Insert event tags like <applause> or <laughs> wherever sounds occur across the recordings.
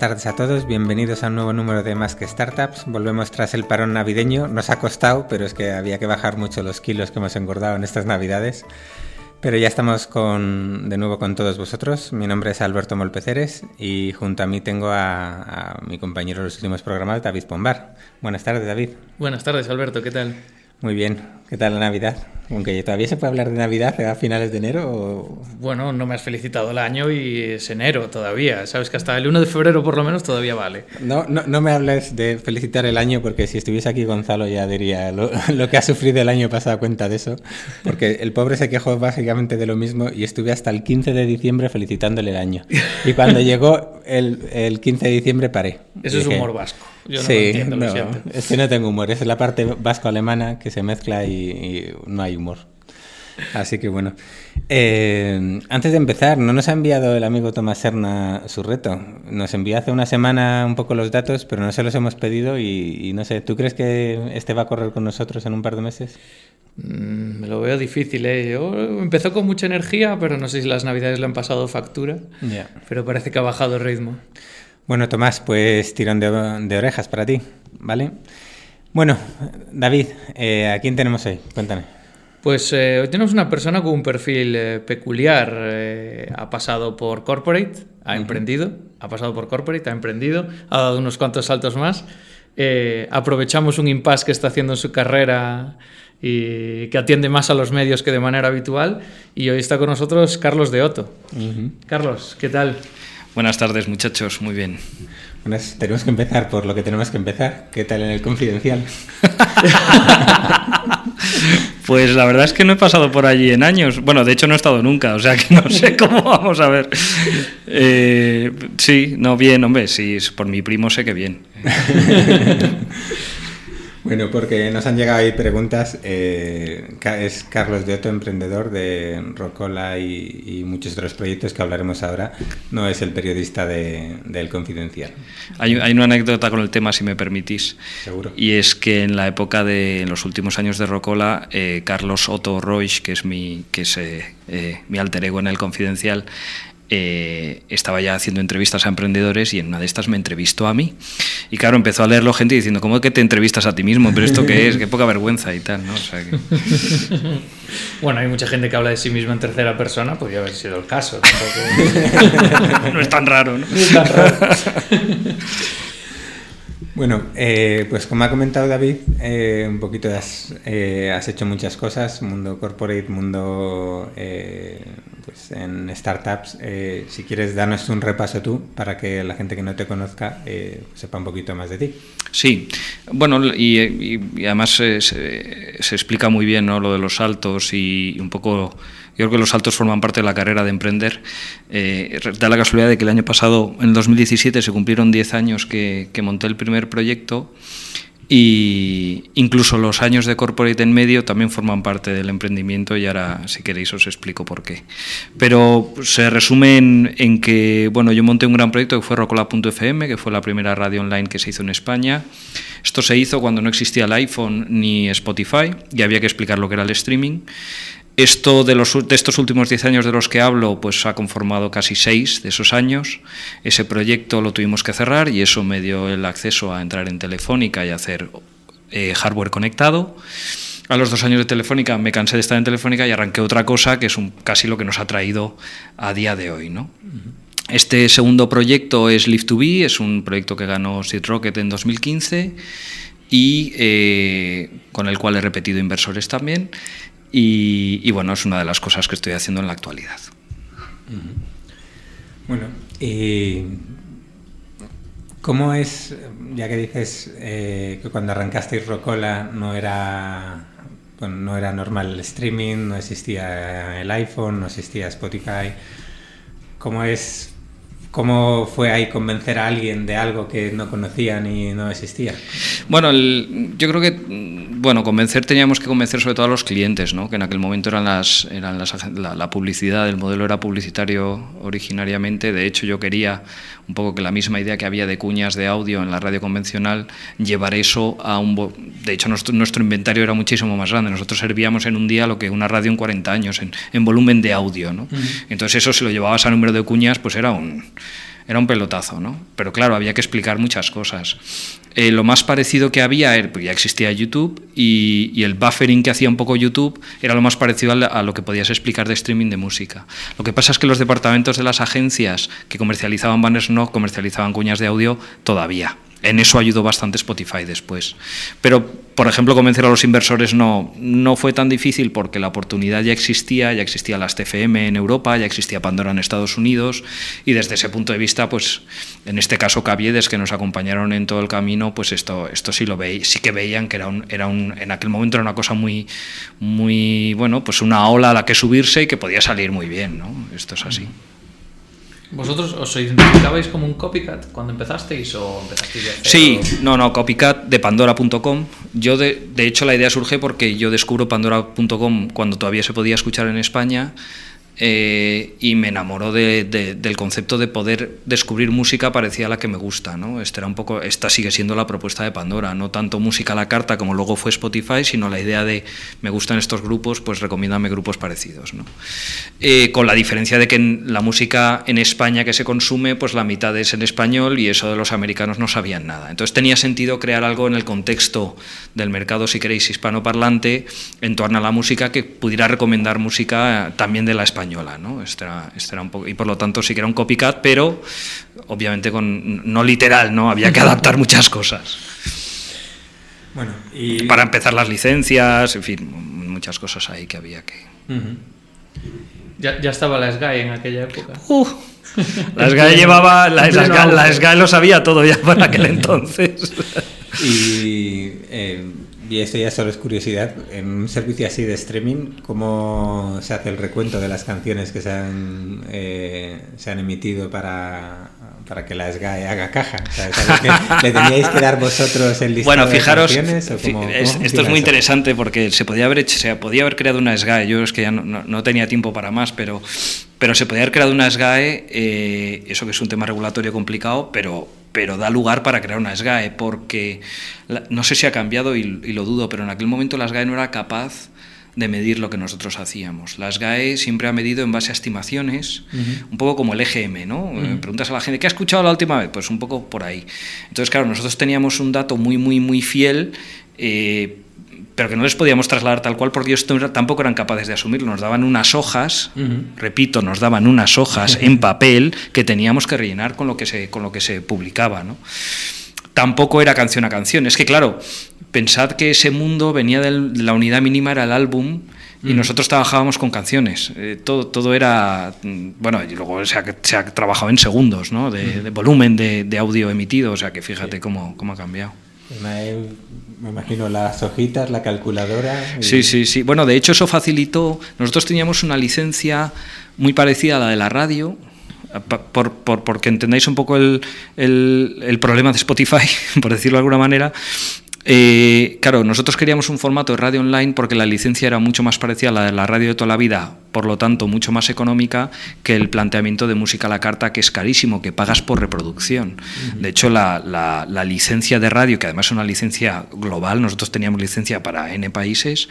Buenas tardes a todos, bienvenidos a un nuevo número de Más que Startups. Volvemos tras el parón navideño, nos ha costado, pero es que había que bajar mucho los kilos que hemos engordado en estas navidades. Pero ya estamos con, de nuevo con todos vosotros. Mi nombre es Alberto Molpeceres y junto a mí tengo a, a mi compañero de los últimos programas, David Pombar. Buenas tardes, David. Buenas tardes, Alberto, ¿qué tal? Muy bien, ¿qué tal la Navidad? Aunque todavía se puede hablar de Navidad a finales de enero. O... Bueno, no me has felicitado el año y es enero todavía. Sabes que hasta el 1 de febrero por lo menos todavía vale. No, no, no me hables de felicitar el año porque si estuviese aquí Gonzalo ya diría lo, <laughs> lo, que ha sufrido el año pasado cuenta de eso. Porque el pobre se quejó básicamente de lo mismo y estuve hasta el 15 de diciembre felicitándole el año. Y cuando <laughs> llegó el, el 15 de diciembre paré. Eso dije, es humor vasco. Yo no sí, lo entiendo, no, lo. Es que no tengo humor, es la parte vasco-alemana que se mezcla y, y, no hay humor. Así que bueno. Eh, antes de empezar, no nos ha enviado el amigo Tomás Serna su reto. Nos envió hace una semana un poco los datos, pero no se los hemos pedido y, y no sé, ¿tú crees que este va a correr con nosotros en un par de meses? Mm, me lo veo difícil, ¿eh? Yo empezó con mucha energía, pero no sé si las navidades le han pasado factura. Yeah. Pero parece que ha bajado el ritmo. Bueno, Tomás, pues tirón de, de orejas para ti, ¿vale? Bueno, David, eh, ¿a quién tenemos hoy? Cuéntame. Pues eh, hoy tenemos una persona con un perfil eh, peculiar. Eh, ha pasado por corporate, ha uh -huh. emprendido, ha pasado por corporate, ha emprendido, ha dado unos cuantos saltos más. Eh, aprovechamos un impasse que está haciendo en su carrera y que atiende más a los medios que de manera habitual. Y hoy está con nosotros Carlos de Otto. Uh -huh. Carlos, ¿qué tal? Buenas tardes, muchachos, muy bien. Bueno, tenemos que empezar por lo que tenemos que empezar. ¿Qué tal en el confidencial? <laughs> pues la verdad es que no he pasado por allí en años. Bueno, de hecho no he estado nunca, o sea que no sé <laughs> cómo vamos a ver. Eh, sí, no, bien, hombre, sí, por mi primo sé que bien. <laughs> Bueno, porque nos han llegado ahí preguntas. Eh, es Carlos de Otto, emprendedor de Rocola y, y, muchos otros proyectos que hablaremos ahora. No es el periodista de, del Confidencial. Hay, hay, una anécdota con el tema, si me permitís. Seguro. Y es que en la época de en los últimos años de Rocola, eh, Carlos Otto Roig, que es mi, que es, eh, mi alter ego en el Confidencial, eh, estaba ya haciendo entrevistas a emprendedores y en una de estas me entrevistó a mí. Y claro, empezó a leerlo gente diciendo, ¿cómo que te entrevistas a ti mismo? ¿Pero esto qué es? Qué poca vergüenza y tal, ¿no? O sea que... <laughs> Bueno, hay mucha gente que habla de sí misma en tercera persona, podría haber sido el caso. Tampoco... <laughs> no es tan raro, ¿no? no es tan raro. <laughs> Bueno, eh, pues como ha comentado David, eh, un poquito has, eh, has, hecho muchas cosas, mundo corporate, mundo eh, pues en startups. si quieres, darnos un repaso tú para que la gente que no te conozca sepa un poquito más de ti. Sí, bueno, y, y, y además se, se, explica muy bien ¿no? lo de los saltos y un poco yo creo que los saltos forman parte de la carrera de emprender. Eh, da la casualidad de que el año pasado, en 2017, se cumplieron 10 años que, que, monté el primer proyecto y incluso los años de corporate en medio también forman parte del emprendimiento y ahora, si queréis, os explico por qué. Pero se resume en, que, bueno, yo monté un gran proyecto que fue Rocola.fm, que fue la primera radio online que se hizo en España. Esto se hizo cuando no existía el iPhone ni Spotify y había que explicar lo que era el streaming. Esto de, los, de estos últimos 10 años de los que hablo, pues ha conformado casi 6 de esos años. Ese proyecto lo tuvimos que cerrar y eso me dio el acceso a entrar en Telefónica y hacer eh, hardware conectado. A los dos años de Telefónica me cansé de estar en Telefónica y arranqué otra cosa que es un, casi lo que nos ha traído a día de hoy. ¿no? Este segundo proyecto es Live2Be, es un proyecto que ganó Seed Rocket en 2015 y eh, con el cual he repetido inversores también. Y, bueno, es una de las cosas que estoy haciendo en la actualidad. Bueno, y ¿cómo es, ya que dices eh, que cuando arrancasteis Rocola no era, bueno, no era normal el streaming, no existía el iPhone, no existía Spotify, ¿cómo es ¿Cómo fue ahí convencer a alguien de algo que no conocían y no existía? Bueno, yo creo que, bueno, convencer teníamos que convencer sobre todo a los clientes, ¿no? que en aquel momento eran las, eran la, publicidad, el modelo era publicitario originariamente, de hecho yo quería un poco que la misma idea que había de cuñas de audio en la radio convencional, llevar eso a un... De hecho nuestro, nuestro inventario era muchísimo más grande, nosotros servíamos en un día lo que una radio en 40 años, en, en volumen de audio, ¿no? Uh -huh. Entonces eso si lo llevabas a número de cuñas, pues era un era un pelotazo, ¿no? Pero claro, había que explicar muchas cosas. Eh, lo más parecido que había, era, pues ya existía YouTube y, el buffering que hacía un poco YouTube era lo más parecido a, lo que podías explicar de streaming de música. Lo que pasa es que los departamentos de las agencias que comercializaban banners no comercializaban cuñas de audio todavía. En eso ayudó bastante Spotify después. Pero, por ejemplo, convencer a los inversores no, no fue tan difícil porque la oportunidad ya existía, ya existía las TFM en Europa, ya existía Pandora en Estados Unidos y desde ese punto de vista, pues en este caso Caviedes, que nos acompañaron en todo el camino, pues esto, esto sí lo sí que veían que era un, era un, en aquel momento era una cosa muy, muy, bueno, pues una ola a la que subirse y que podía salir muy bien, ¿no? Esto es así. ¿Vosotros os identificabais como un copycat cuando empezasteis o empezasteis de Sí, no, no, copycat de pandora.com. Yo, de, de hecho, la idea surge porque yo descubro pandora.com cuando todavía se podía escuchar en España eh, y me enamoró del concepto de poder descubrir música parecida a la que me gusta. ¿no? Este era un poco, esta sigue siendo la propuesta de Pandora, no tanto música a la carta como luego fue Spotify, sino la idea de me gustan estos grupos, pues recomiéndame grupos parecidos. ¿no? Eh, con la diferencia de que la música en España que se consume, pues la mitad es en español y eso de los americanos no sabían nada. Entonces tenía sentido crear algo en el contexto del mercado, si queréis, hispanoparlante, en torno a la música que pudiera recomendar música también de la española ¿no? Este este era un poco, y por lo tanto sí que era un copycat, pero obviamente con, no literal, ¿no? Había que adaptar muchas cosas. Bueno, y... Para empezar las licencias, en fin, muchas cosas ahí que había que... ya, ya, estaba la SGAE en aquella época. Uh, la SGAE llevaba, la, la, SGAE, lo sabía todo ya para aquel entonces. <laughs> y eh, y esto ya solo es curiosidad, en un servicio así de streaming, ¿cómo se hace el recuento de las canciones que se han, eh, se han emitido para, para que la SGAE haga caja? ¿Le teníais que dar vosotros el listado bueno, fijaros, de canciones? esto es muy interesante porque se podía haber, se podía haber creado una SGAE, yo es que ya no, no, tenía tiempo para más, pero, pero se podía haber creado una SGAE, eh, eso que es un tema regulatorio complicado, pero pero da lugar para crear una SGAE, porque no sé si ha cambiado y, lo dudo, pero en aquel momento la SGAE no era capaz de medir lo que nosotros hacíamos. La SGAE siempre ha medido en base a estimaciones, un poco como el EGM, ¿no? Preguntas a la gente, ¿qué ha escuchado la última vez? Pues un poco por ahí. Entonces, claro, nosotros teníamos un dato muy, muy, muy fiel, eh, pero que no les podíamos trasladar tal cual porque ellos tampoco eran capaces de asumirlo. Nos daban unas hojas, repito, nos daban unas hojas en <laughs> papel que teníamos que rellenar con lo que se, con lo que se publicaba. ¿no? Tampoco era canción a canción. Es que, claro, pensad que ese mundo venía de la unidad mínima, era el álbum, y nosotros trabajábamos con canciones. Eh, todo, todo era. Bueno, y luego se ha, se ha trabajado en segundos, ¿no? De, volumen de, de, audio emitido, o sea que fíjate cómo, cómo ha cambiado me imagino las hojitas, la calculadora. Sí, sí, sí. Bueno, de hecho eso facilitó. Nosotros teníamos una licencia muy parecida a la de la radio, por, por, porque entendáis un poco el, el, problema de Spotify, <laughs> por decirlo de alguna manera, eh, claro, nosotros queríamos un formato de radio online porque la licencia era mucho más parecida a la de la radio de toda la vida, por lo tanto mucho más económica que el planteamiento de música a la carta, que es carísimo, que pagas por reproducción. De hecho, la, licencia de radio, que además es una licencia global, nosotros teníamos licencia para N países,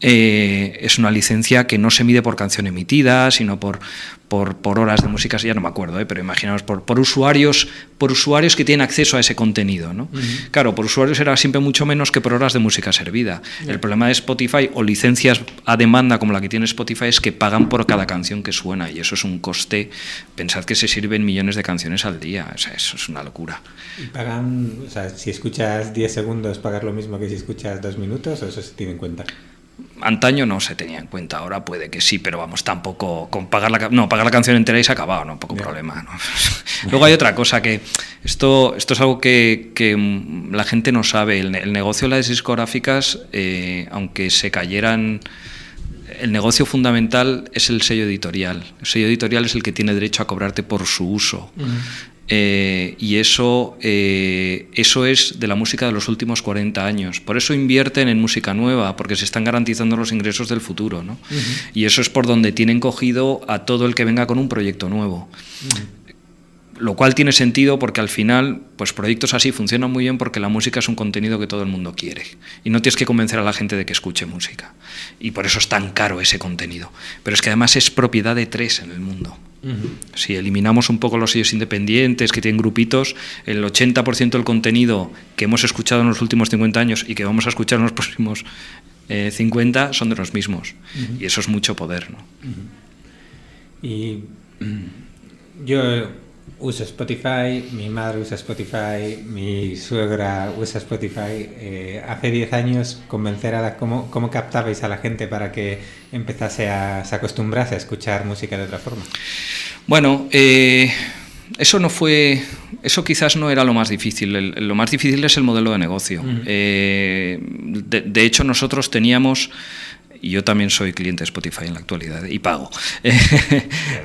eh, es una licencia que no se mide por canción emitida, sino por, por, horas de música, ya no me acuerdo, ¿eh? pero imaginaos, por, por, usuarios, por usuarios que tienen acceso a ese contenido. ¿no? Claro, por usuarios era siempre mucho menos que por horas de música servida. El problema de Spotify o licencias a demanda como la que tiene Spotify es que pagan por cada canción que suena y eso es un coste. Pensad que se sirven millones de canciones al día, o sea, eso es una locura. ¿Y pagan, o sea, si escuchas 10 segundos, pagas lo mismo que si escuchas 2 minutos o eso se tiene en cuenta? Antaño no se tenía en cuenta, ahora puede que sí, pero vamos, tampoco con pagar la, no, pagar la canción entera y se ha acabado, no, poco problema. <laughs> Luego hay otra cosa que esto, esto es algo que, que mm, la gente no sabe. El, negocio de las discográficas, eh, aunque se cayeran el negocio fundamental es el sello editorial. El sello editorial es el que tiene derecho a cobrarte por su uso. Eh, y eso, eh, eso es de la música de los últimos 40 años. Por eso invierten en música nueva, porque se están garantizando los ingresos del futuro. ¿no? Y eso es por donde tienen cogido a todo el que venga con un proyecto nuevo. Lo cual tiene sentido porque al final, pues proyectos así funcionan muy bien porque la música es un contenido que todo el mundo quiere. Y no tienes que convencer a la gente de que escuche música. Y por eso es tan caro ese contenido. Pero es que además es propiedad de tres en el mundo Si eliminamos un poco los sellos independientes que tienen grupitos, el 80% del contenido que hemos escuchado en los últimos 50 años y que vamos a escuchar en los <laughs> próximos 50 eh, son de los mismos. Y eso es mucho poder. ¿no? Y yo uso Spotify, mi madre usa Spotify, mi suegra usa Spotify. Eh, hace 10 años convencer a la, ¿cómo, ¿cómo, captabais a la gente para que empezase a se acostumbrase a escuchar música de otra forma? Bueno, eh, eso no fue, eso quizás no era lo más difícil. lo más difícil es el modelo de negocio. Eh, de hecho, nosotros teníamos y yo también soy cliente de Spotify en la actualidad y pago. <laughs>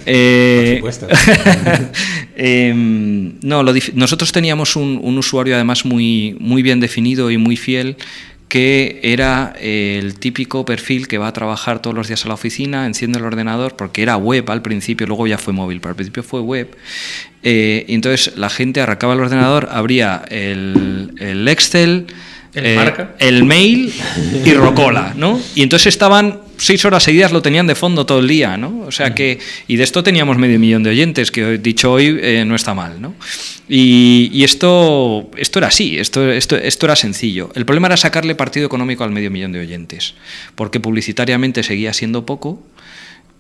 Eh, Por supuesto. <laughs> Em, no, nosotros teníamos un, usuario además muy, muy bien definido y muy fiel que era el típico perfil que va a trabajar todos los días a la oficina, enciende el ordenador, porque era web al principio, luego ya fue móvil, pero al principio fue web. Eh, y entonces la gente arrancaba el ordenador, abría el, el Excel, ¿El, eh, el mail y <laughs> Rocola, ¿no? Y entonces estaban seis horas seguidas, lo tenían de fondo todo el día, ¿no? O sea que, y de esto teníamos medio millón de oyentes, que dicho hoy eh, no está mal, ¿no? Y, esto, esto era así, esto, esto, esto era sencillo. El problema era sacarle partido económico al medio millón de oyentes, porque publicitariamente seguía siendo poco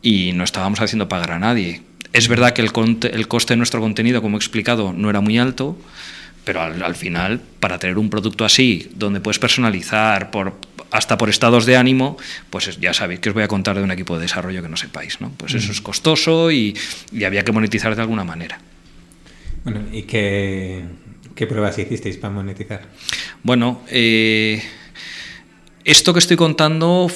y no estábamos haciendo pagar a nadie. Es verdad que el, el coste de nuestro contenido, como he explicado, no era muy alto, pero al, final, para tener un producto así, donde puedes personalizar por, hasta por estados de ánimo, pues ya sabéis que os voy a contar de un equipo de desarrollo que no sepáis. ¿no? Pues eso es costoso y, había que monetizar de alguna manera. Bueno, ¿y qué, qué pruebas hicisteis para monetizar? Bueno, eh, esto que estoy contando,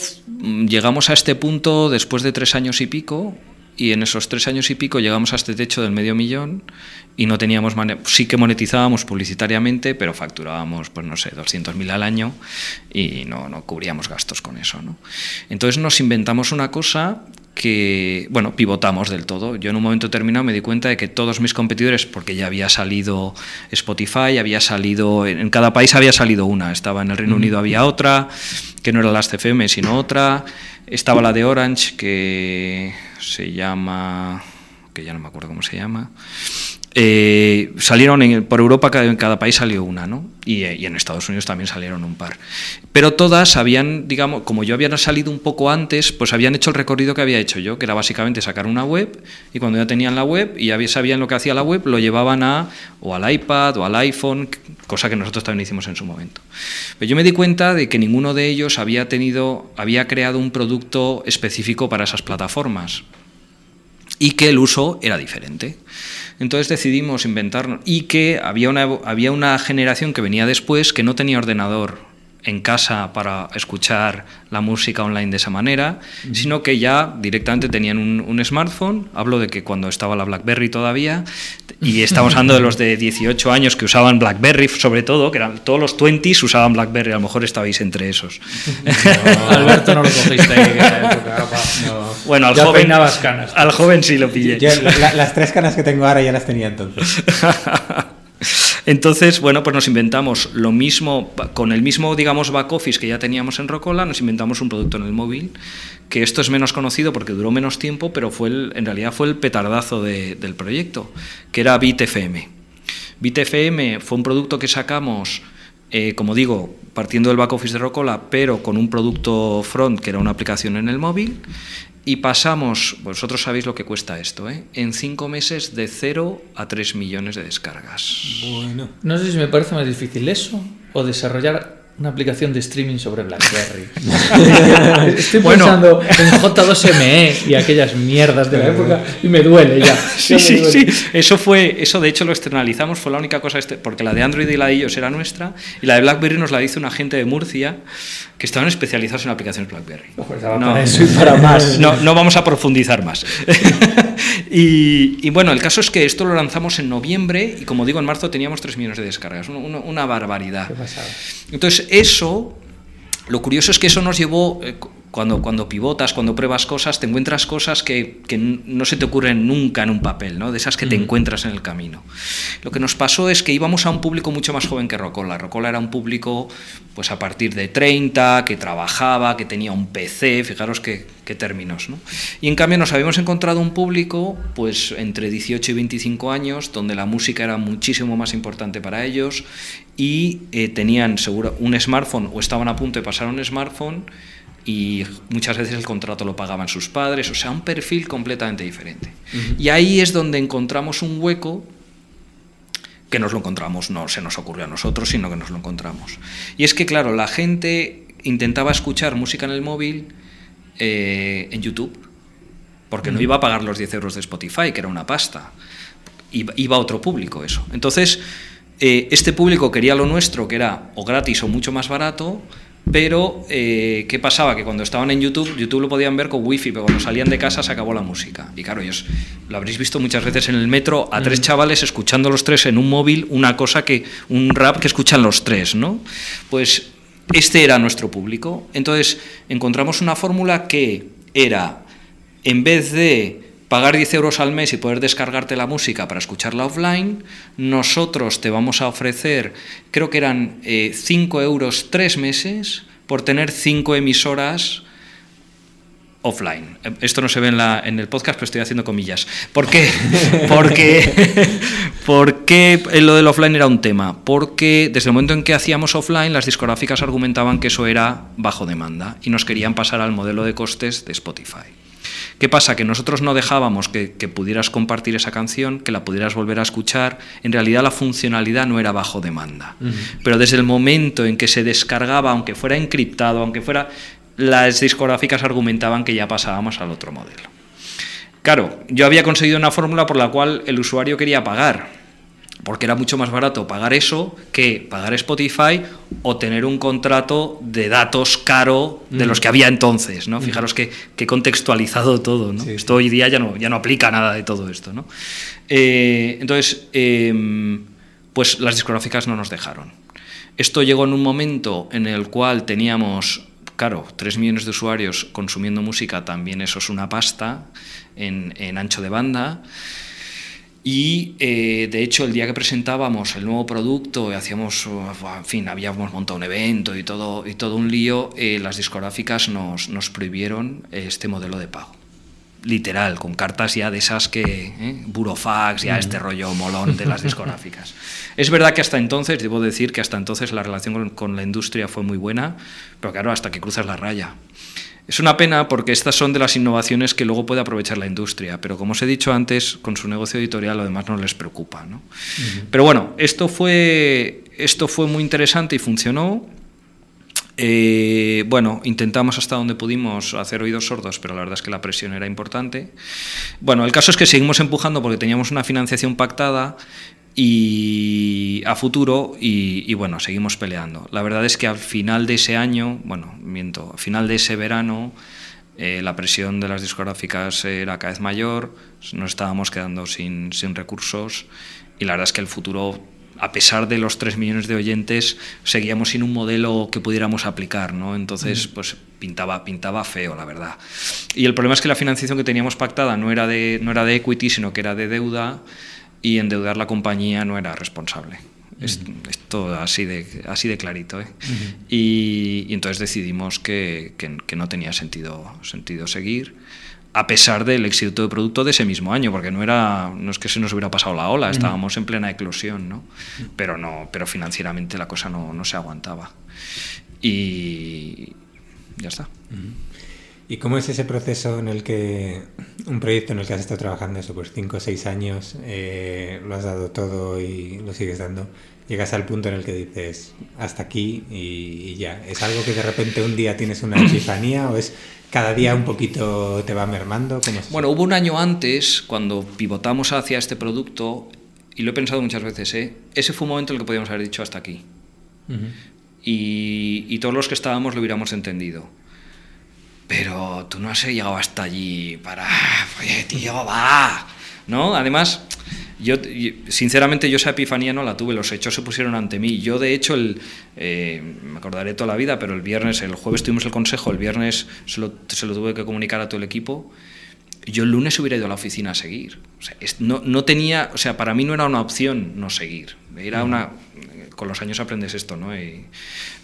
llegamos a este punto después de tres años y pico, y en esos tres años y pico llegamos a este techo del medio millón y no teníamos sí que monetizábamos publicitariamente pero facturábamos pues no sé 200.000 al año y no, no cubríamos gastos con eso ¿no? entonces nos inventamos una cosa que, bueno, pivotamos del todo. Yo en un momento determinado me di cuenta de que todos mis competidores, porque ya había salido Spotify, había salido, en cada país había salido una, estaba en el Reino Unido había otra, que no era la CFM sino otra, estaba la de Orange, que se llama, que ya no me acuerdo cómo se llama, eh, salieron por Europa, en cada país salió una, ¿no? Y, y, en Estados Unidos también salieron un par. Pero todas habían, digamos, como yo había salido un poco antes, pues habían hecho el recorrido que había hecho yo, que era básicamente sacar una web y cuando ya tenían la web y ya sabían lo que hacía la web, lo llevaban a o al iPad o al iPhone, cosa que nosotros también hicimos en su momento. Pero yo me di cuenta de que ninguno de ellos había tenido, había creado un producto específico para esas plataformas y que el uso era diferente. Entonces decidimos inventarnos. Y que había una, había una generación que venía después que no tenía ordenador en casa para escuchar la música online de esa manera, sino que ya directamente tenían un, smartphone. Hablo de que cuando estaba la BlackBerry todavía, y <laughs> estamos hablando de los de 18 años que usaban BlackBerry, sobre todo, que eran todos los 20s usaban BlackBerry, a lo mejor estabais entre esos. <laughs> Alberto no lo cogiste ahí, Bueno, al joven, canas. al joven sí lo pillé. las tres canas que tengo ahora ya las tenía entonces. <laughs> Entonces, bueno, pues nos inventamos lo mismo, con el mismo, digamos, back office que ya teníamos en Rocola, nos inventamos un producto en el móvil, que esto es menos conocido porque duró menos tiempo, pero fue en realidad fue el petardazo del proyecto, que era BitFM. BitFM fue un producto que sacamos, eh, como digo, partiendo del back office de Rocola, pero con un producto front que era una aplicación en el móvil, y pasamos, vosotros sabéis lo que cuesta esto, ¿eh? en cinco meses de 0 a 3 millones de descargas. Bueno. No sé si me parece más difícil eso o desarrollar una aplicación de streaming sobre BlackBerry. <laughs> Estoy pensando en J2ME y aquellas mierdas de la época y me duele ya. <laughs> Sí, sí, sí. Eso fue, eso de hecho lo externalizamos, fue la única cosa, este, porque la de Android y la de iOS era nuestra y la de BlackBerry nos la hizo una gente de Murcia que estaban especializados en aplicaciones BlackBerry. no, <laughs> no, vamos a profundizar más. y, bueno, el caso es que esto lo lanzamos en noviembre y como digo, en marzo teníamos 3 millones de descargas, una, una barbaridad. Entonces, eso, lo curioso es que eso nos llevó, eh, cuando, cuando pivotas, cuando pruebas cosas, te encuentras cosas que, que no se te ocurren nunca en un papel, ¿no? de esas que te encuentras en el camino. Lo que nos pasó es que íbamos a un público mucho más joven que Rocola. Rocola era un público pues, a partir de 30, que trabajaba, que tenía un PC, fijaros qué, qué términos. ¿no? Y en cambio nos habíamos encontrado un público pues, entre 18 y 25 años, donde la música era muchísimo más importante para ellos y eh, tenían seguro un smartphone o estaban a punto de pasar un smartphone y muchas veces el contrato lo pagaban sus padres, o sea, un perfil completamente diferente. Y ahí es donde encontramos un hueco que nos lo encontramos, no se nos ocurrió a nosotros, sino que nos lo encontramos. Y es que, claro, la gente intentaba escuchar música en el móvil eh, en YouTube, porque no iba a pagar los 10 euros de Spotify, que era una pasta. Iba, iba a otro público eso. Entonces, eh, este público quería lo nuestro, que era o gratis o mucho más barato, pero, eh, ¿qué pasaba? Que cuando estaban en YouTube, YouTube lo podían ver con wifi, pero cuando salían de casa se acabó la música. Y claro, ellos lo habréis visto muchas veces en el metro, a tres chavales escuchando los tres en un móvil, una cosa que, un rap que escuchan los tres, ¿no? Pues este era nuestro público. Entonces, encontramos una fórmula que era, en vez de pagar 10 euros al mes y poder descargarte la música para escucharla offline, nosotros te vamos a ofrecer, creo que eran 5 eh, euros tres meses por tener 5 emisoras offline. Esto no se ve en, la, en, el podcast, pero estoy haciendo comillas. ¿Por qué? <laughs> Porque, porque lo del offline era un tema. Porque desde el momento en que hacíamos offline, las discográficas argumentaban que eso era bajo demanda y nos querían pasar al modelo de costes de Spotify. ¿Qué pasa? Que nosotros no dejábamos que, pudieras compartir esa canción, que la pudieras volver a escuchar. En realidad la funcionalidad no era bajo demanda. Pero desde el momento en que se descargaba, aunque fuera encriptado, aunque fuera... Las discográficas argumentaban que ya pasábamos al otro modelo. Claro, yo había conseguido una fórmula por la cual el usuario quería pagar porque era mucho más barato pagar eso que pagar Spotify o tener un contrato de datos caro de los que había entonces, ¿no? Fijaros que, que contextualizado todo, ¿no? esto hoy día ya no, ya no aplica nada de todo esto, ¿no? Eh, entonces, em, pues las discográficas no nos dejaron. Esto llegó en un momento en el cual teníamos, claro, 3 millones de usuarios consumiendo música, también eso es una pasta en, en ancho de banda. Y eh, de hecho, el día que presentábamos el nuevo producto, hacíamos, en fin, habíamos montado un evento y todo, y todo un lío, eh, las discográficas nos, nos, prohibieron este modelo de pago. Literal, con cartas ya de esas que. ¿eh? Burofax, ya este rollo molón de las discográficas. es verdad que hasta entonces, debo decir que hasta entonces la relación con, con la industria fue muy buena, pero claro, hasta que cruzas la raya. Es una pena porque estas son de las innovaciones que luego puede aprovechar la industria, pero como os he dicho antes, con su negocio editorial lo demás no les preocupa. ¿no? Pero bueno, esto fue, esto fue muy interesante y funcionó. Eh, bueno, intentamos hasta donde pudimos hacer oídos sordos, pero la verdad es que la presión era importante. Bueno, el caso es que seguimos empujando porque teníamos una financiación pactada y a futuro y, bueno, seguimos peleando. La verdad es que al final de ese año, bueno, miento, al final de ese verano, eh, la presión de las discográficas era cada vez mayor, nos estábamos quedando sin, sin recursos y la verdad es que el futuro a pesar de los 3 millones de oyentes, seguíamos sin un modelo que pudiéramos aplicar, ¿no? Entonces, pues pintaba, pintaba feo, la verdad. Y el problema es que la financiación que teníamos pactada no era de, no era de equity, sino que era de deuda y endeudar la compañía no era responsable. Es, todo así de, así de clarito. ¿eh? y, entonces decidimos que, que, no tenía sentido, sentido seguir, a pesar del éxito de producto de ese mismo año, porque no, era, no es que se nos hubiera pasado la ola, estábamos en plena eclosión, ¿no? pero, no, pero financieramente la cosa no, no se aguantaba. Y ya está. ¿Y cómo es ese proceso en el que un proyecto en el que has estado trabajando eso, pues 5 o 6 años, eh, lo has dado todo y lo sigues dando? Llegas al punto en el que dices, hasta aquí y, ya. ¿Es algo que de repente un día tienes una <coughs> epifanía o es cada día un poquito te va mermando? bueno, hubo un año antes, cuando pivotamos hacia este producto, y lo he pensado muchas veces, ¿eh? ese fue un momento en el que podíamos haber dicho hasta aquí. y, y todos los que estábamos lo hubiéramos entendido pero tú no has llegado hasta allí para, oye, tío, va, ¿no? Además, yo, sinceramente, yo esa epifanía no la tuve, los hechos se pusieron ante mí. Yo, de hecho, el, eh, me acordaré toda la vida, pero el viernes, el jueves tuvimos el consejo, el viernes se lo, se lo tuve que comunicar a todo el equipo. Yo el lunes hubiera ido a la oficina a seguir. O sea, no, no, tenía, o sea, para mí no era una opción no seguir. Era una, con los años aprendes esto, ¿no?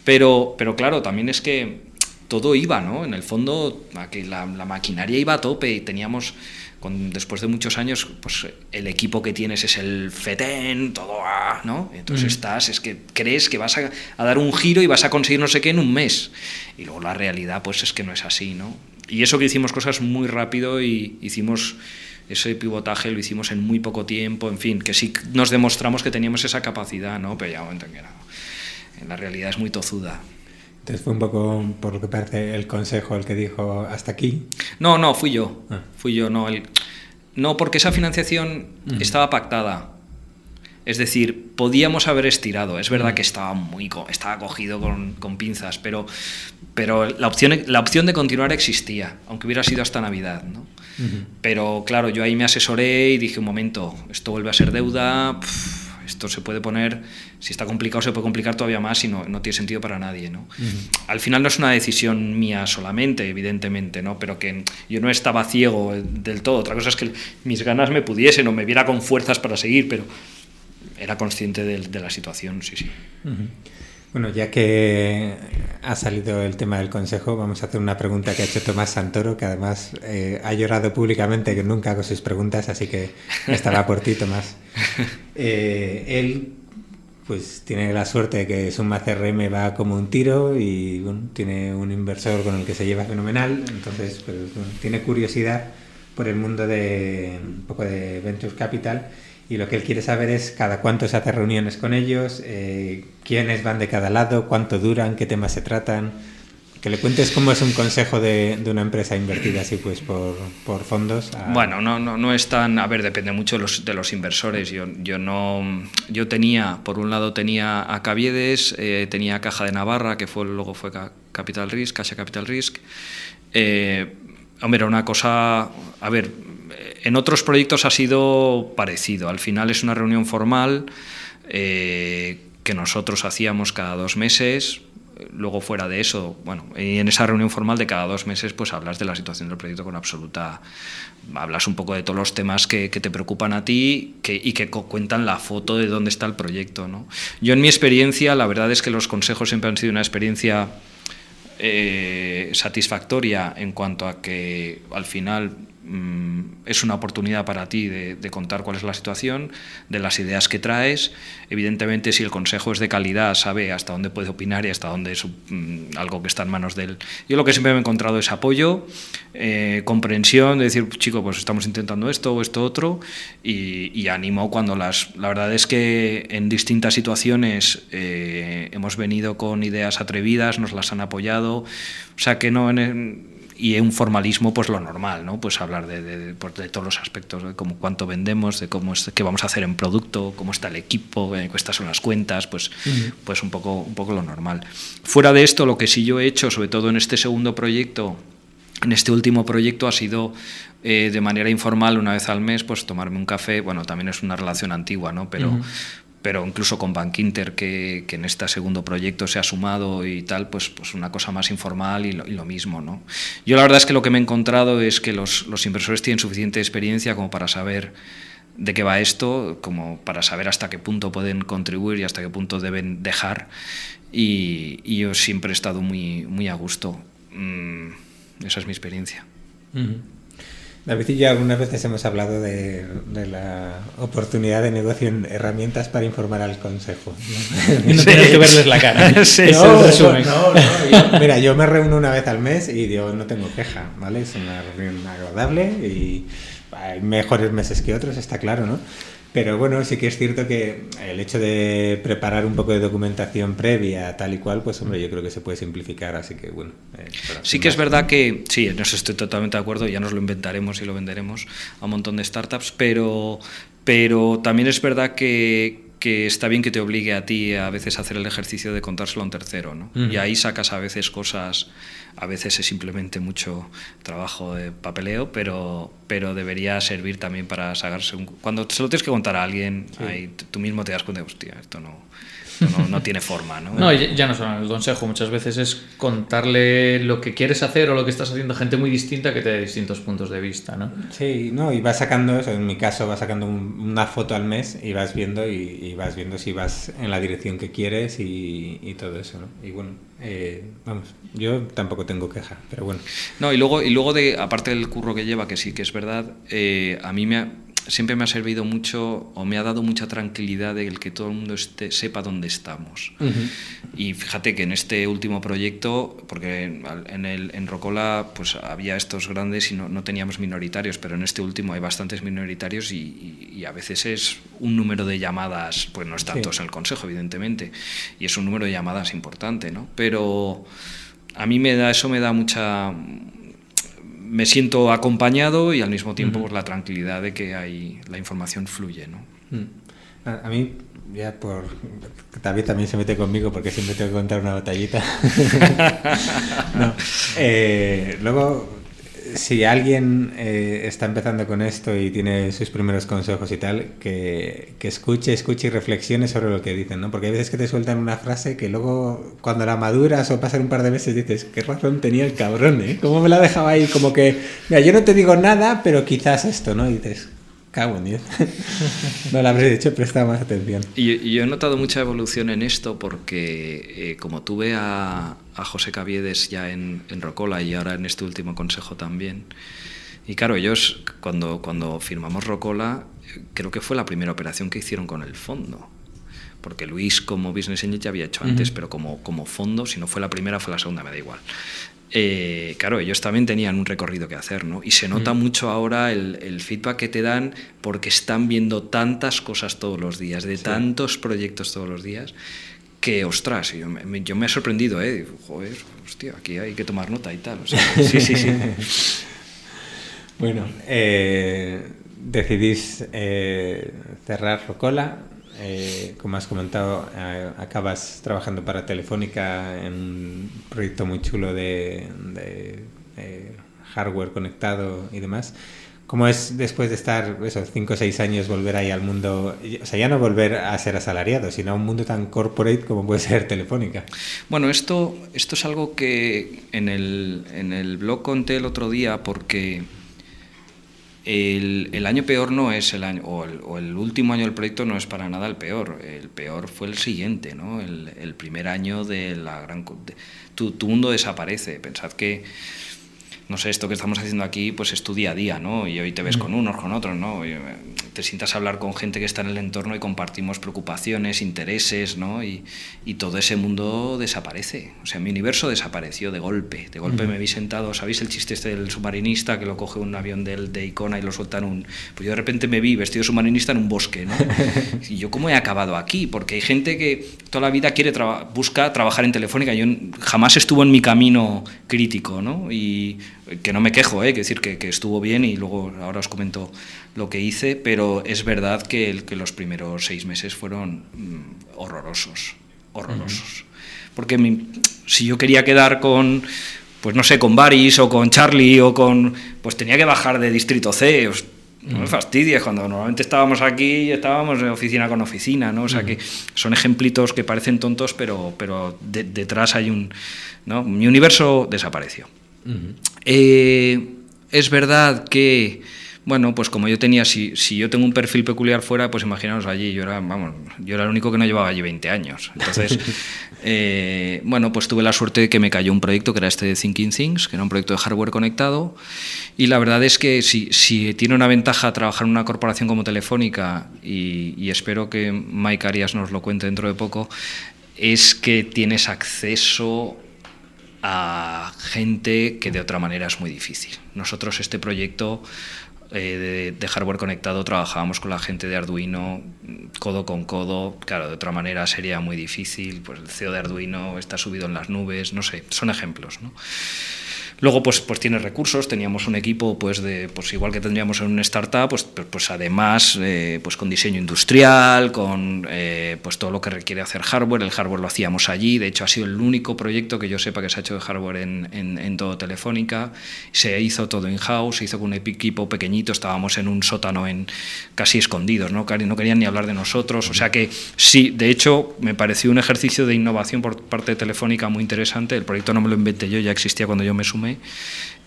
pero, pero claro, también es que todo iba, ¿no? En el fondo, la, la maquinaria iba a tope y teníamos con, después de muchos años, pues el equipo que tienes es el FETEN, todo, ah, ¿no? Entonces estás, es que crees que vas a, dar un giro y vas a conseguir no sé qué en un mes. Y luego la realidad, pues es que no es así, ¿no? Y eso que hicimos cosas muy rápido y hicimos ese pivotaje lo hicimos en muy poco tiempo, en fin, que sí nos demostramos que teníamos esa capacidad, ¿no? Pero ya momento en que en la realidad es muy tozuda. Entonces fue un poco, por lo que parece, el consejo el que dijo hasta aquí. No, no, fui yo. Ah. Fui yo, no. El, no, porque esa financiación estaba pactada. Es decir, podíamos haber estirado. Es verdad que estaba muy estaba cogido con, con, pinzas, pero, pero la, opción, la opción de continuar existía, aunque hubiera sido hasta Navidad. ¿no? Pero claro, yo ahí me asesoré y dije, un momento, esto vuelve a ser deuda esto se puede poner, si está complicado, se puede complicar todavía más y no, no tiene sentido para nadie. ¿no? Al final no es una decisión mía solamente, evidentemente, ¿no? pero que yo no estaba ciego del todo. Otra cosa es que mis ganas me pudiesen o me viera con fuerzas para seguir, pero era consciente de, de la situación, sí, sí. Bueno, ya que ha salido el tema del consejo, vamos a hacer una pregunta que ha hecho Tomás Santoro, que además eh, ha llorado públicamente que nunca hago sus preguntas, así que estará por ti, Tomás. <laughs> Eh, él pues tiene la suerte de que Summa CRM va como un tiro y tiene un inversor con el que se lleva fenomenal, entonces pues, tiene curiosidad por el mundo de un poco de Venture Capital y lo que él quiere saber es cada cuánto se hace reuniones con ellos, eh, quiénes van de cada lado, cuánto duran, qué temas se tratan. Que le cuentes cómo es un consejo de, de una empresa invertida así pues por, por fondos. Bueno, no, no, no es tan... A ver, depende mucho de los, de los inversores. Yo, yo, no, yo tenía, por un lado tenía a Caviedes, eh, tenía Caja de Navarra, que fue, luego fue Capital Risk, Caja Capital Risk. Eh, hombre, era una cosa... A ver, en otros proyectos ha sido parecido. Al final es una reunión formal eh, que nosotros hacíamos cada dos meses. Luego fuera de eso, bueno, y en esa reunión formal de cada dos meses, pues hablas de la situación del proyecto con absoluta, hablas un poco de todos los temas que, te preocupan a ti y que cuentan la foto de dónde está el proyecto. ¿no? Yo en mi experiencia, la verdad es que los consejos siempre han sido una experiencia eh, satisfactoria en cuanto a que al final es una oportunidad para ti de, contar cuál es la situación, de las ideas que traes. Evidentemente, si el consejo es de calidad, sabe hasta dónde puede opinar y hasta dónde es mm, algo que está en manos de él. Yo lo que siempre me he encontrado es apoyo, eh, comprensión, de decir, chico, pues estamos intentando esto o esto otro, y, ánimo cuando las... La verdad es que en distintas situaciones eh, hemos venido con ideas atrevidas, nos las han apoyado, o sea que no... En, y un formalismo pues lo normal no pues hablar de, de, pues, de todos los aspectos de cómo cuánto vendemos de cómo es, qué vamos a hacer en producto cómo está el equipo eh, estas son las cuentas pues pues un poco un poco lo normal. Fuera de esto lo que sí yo he hecho sobre todo en este segundo proyecto en este último proyecto ha sido eh, de manera informal una vez al mes pues tomarme un café. Bueno también es una relación antigua no pero pero incluso con Bank Inter, que, que, en este segundo proyecto se ha sumado y tal, pues, pues una cosa más informal y lo, y lo, mismo. ¿no? Yo la verdad es que lo que me he encontrado es que los, los, inversores tienen suficiente experiencia como para saber de qué va esto, como para saber hasta qué punto pueden contribuir y hasta qué punto deben dejar. Y, y yo siempre he estado muy, muy a gusto. Mm, esa es mi experiencia. Uh -huh. David y yo algunas veces hemos hablado de, de, la oportunidad de negocio en herramientas para informar al consejo. No, no sí. tienes que verles la cara. <laughs> Sí, no, no, no, yo, mira, yo me reúno una vez al mes y yo no tengo queja, ¿vale? Es una reunión agradable y hay mejores meses que otros, está claro, ¿no? Pero bueno, sí que es cierto que el hecho de preparar un poco de documentación previa, tal y cual, pues hombre, yo creo que se puede simplificar, así que bueno. Eh, sí que es verdad que, sí, en eso estoy totalmente de acuerdo, ya nos lo inventaremos y lo venderemos a un montón de startups, pero, pero también es verdad que, que está bien que te obligue a ti a veces a hacer el ejercicio de contárselo a un tercero, ¿no? Y ahí sacas a veces cosas, a veces es simplemente mucho trabajo de papeleo, pero, pero debería servir también para sacarse un... Cuando se lo tienes que contar a alguien, ahí tú mismo te das cuenta, hostia, esto no no, tiene forma. ¿no? no, ya no solo el consejo, muchas veces es contarle lo que quieres hacer o lo que estás haciendo a gente muy distinta que te dé distintos puntos de vista. ¿no? Sí, no, y vas sacando eso, en mi caso vas sacando una foto al mes y vas viendo y, vas viendo si vas en la dirección que quieres y, todo eso. ¿no? Y bueno, eh, vamos, yo tampoco tengo queja, pero bueno. No, y luego, y luego de, aparte del curro que lleva, que sí que es verdad, eh, a mí me ha siempre me ha servido mucho o me ha dado mucha tranquilidad de el que todo el mundo esté, sepa dónde estamos. Y fíjate que en este último proyecto, porque en, el, en Rocola pues había estos grandes y no, no, teníamos minoritarios, pero en este último hay bastantes minoritarios y, y, a veces es un número de llamadas, pues no es tantos en el Consejo, evidentemente, y es un número de llamadas importante, ¿no? Pero a mí me da, eso me da mucha me siento acompañado y al mismo tiempo por la tranquilidad de que hay, la información fluye. ¿no? Mm. A, mí, ya por. David también se mete conmigo porque siempre tengo que contar una batallita. <laughs> Eh, luego, si alguien eh, está empezando con esto y tiene sus primeros consejos y tal, que, que, escuche, escuche y reflexione sobre lo que dicen, ¿no? Porque hay veces que te sueltan una frase que luego, cuando la maduras o pasan un par de meses, dices, qué razón tenía el cabrón, ¿eh? ¿Cómo me la dejaba ahí? Como que, mira, yo no te digo nada, pero quizás esto, ¿no? Y dices, cago en Dios. <laughs> no le habré dicho, presta más atención. Y, yo he notado mucha evolución en esto porque, eh, como tuve a a José Caviedes ya en, en, Rocola y ahora en este último consejo también. Y claro, ellos cuando, cuando firmamos Rocola, creo que fue la primera operación que hicieron con el fondo. Porque Luis como Business Angel ya había hecho antes, pero como, como fondo, si no fue la primera, fue la segunda, me da igual. Eh, claro, ellos también tenían un recorrido que hacer, ¿no? Y se nota mucho ahora el, el, feedback que te dan porque están viendo tantas cosas todos los días, de tantos proyectos todos los días, que, ostras, yo me, yo me he sorprendido, ¿eh? Joder, hostia, aquí hay que tomar nota y tal. <laughs> sí, sí, sí. bueno, eh, decidís eh, cerrar Rocola. Eh, como has comentado, acabas trabajando para Telefónica en un proyecto muy chulo de, de hardware conectado y demás. ¿Cómo es después de estar esos 5 o 6 años volver ahí al mundo? O sea, ya no volver a ser asalariado, sino a un mundo tan corporate como puede ser Telefónica. Bueno, esto, esto es algo que en el, en el blog conté el otro día porque el, el año peor no es el año, o el, o el, último año del proyecto no es para nada el peor. El peor fue el siguiente, ¿no? El, primer año de la gran... tu, tu mundo desaparece. Pensad que no sé, esto que estamos haciendo aquí, pues es tu día a día, ¿no? Y hoy te ves con unos, con otros, ¿no? Eh, te sientas a hablar con gente que está en el entorno y compartimos preocupaciones, intereses, ¿no? Y, y todo ese mundo desaparece. O sea, mi universo desapareció de golpe. De golpe me vi sentado, ¿sabéis el chiste este del submarinista que lo coge un avión del, de Icona y lo suelta en un... Pues yo de repente me vi vestido submarinista en un bosque, ¿no? <laughs> y yo, ¿cómo he acabado aquí? Porque hay gente que toda la vida quiere busca trabajar en Telefónica. Yo jamás estuvo en mi camino crítico, ¿no? Y que no me quejo, ¿eh? que decir que, que, estuvo bien y luego ahora os comento lo que hice, pero es verdad que, el, que los primeros seis meses fueron mm, horrorosos, horrorosos. Porque si yo quería quedar con, pues no sé, con Baris o con Charlie o con, pues tenía que bajar de Distrito C, no me fastidies, cuando normalmente estábamos aquí y estábamos en oficina con oficina, ¿no? O sea que son ejemplitos que parecen tontos, pero, pero detrás hay un... ¿no? Mi universo desapareció. Eh, es verdad que, bueno, pues como yo tenía, si, si, yo tengo un perfil peculiar fuera, pues imaginaos allí, yo era, vamos, yo era el único que no llevaba allí 20 años. Entonces, <laughs> eh, bueno, pues tuve la suerte de que me cayó un proyecto que era este de Thinking Things, que era un proyecto de hardware conectado, y la verdad es que si, si tiene una ventaja trabajar en una corporación como Telefónica, y, y espero que Mike Arias nos lo cuente dentro de poco, es que tienes acceso a gente que de otra manera es muy difícil. Nosotros este proyecto eh, de, hardware conectado trabajábamos con la gente de Arduino codo con codo, claro, de otra manera sería muy difícil, pues el CEO de Arduino está subido en las nubes, no sé, son ejemplos. ¿no? Luego, pues, pues tienes recursos, teníamos un equipo, pues, de, pues igual que tendríamos en una startup, pues, pues, pues además, eh, pues con diseño industrial, con eh, pues todo lo que requiere hacer hardware, el hardware lo hacíamos allí, de hecho ha sido el único proyecto que yo sepa que se ha hecho de hardware en, en, en todo Telefónica, se hizo todo in-house, se hizo con un equipo pequeñito, estábamos en un sótano en casi escondidos, ¿no? no querían ni hablar de nosotros, o sea que sí, de hecho me pareció un ejercicio de innovación por parte de Telefónica muy interesante, el proyecto no me lo inventé yo, ya existía cuando yo me sumé,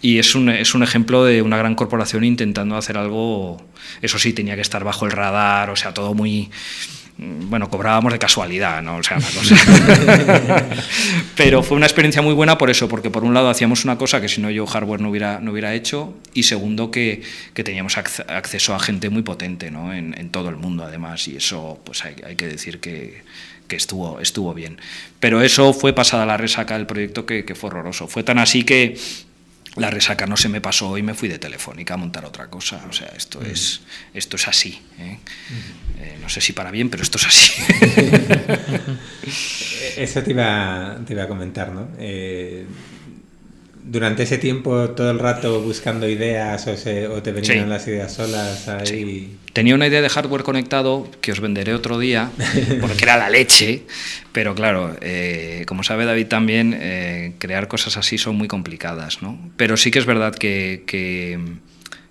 y es un, es un ejemplo de una gran corporación intentando hacer algo, eso sí, tenía que estar bajo el radar, o sea, todo muy bueno, cobrábamos de casualidad, ¿no? O sea, una cosa. <laughs> Pero fue una experiencia muy buena por eso, porque por un lado hacíamos una cosa que si no yo hardware no hubiera, no hubiera hecho, y segundo que, que teníamos acceso a gente muy potente, ¿no? En, en, todo el mundo, además, y eso, pues hay, hay que decir que, que estuvo, estuvo bien. Pero eso fue pasada la resaca del proyecto que, que, fue horroroso. Fue tan así que la resaca no se me pasó y me fui de Telefónica a montar otra cosa. O sea, esto, uh -huh. es, esto es así. ¿eh? Uh -huh. eh, no sé si para bien, pero esto es así. <laughs> <laughs> Eso te iba, te iba a comentar, ¿no? Eh, durante ese tiempo todo el rato buscando ideas o, se, o te venían sí. las ideas solas ahí. Sí. Tenía una idea de hardware conectado que os venderé otro día, <laughs> porque era la leche, pero claro, eh, como sabe David también, eh, crear cosas así son muy complicadas, ¿no? Pero sí que es verdad que, que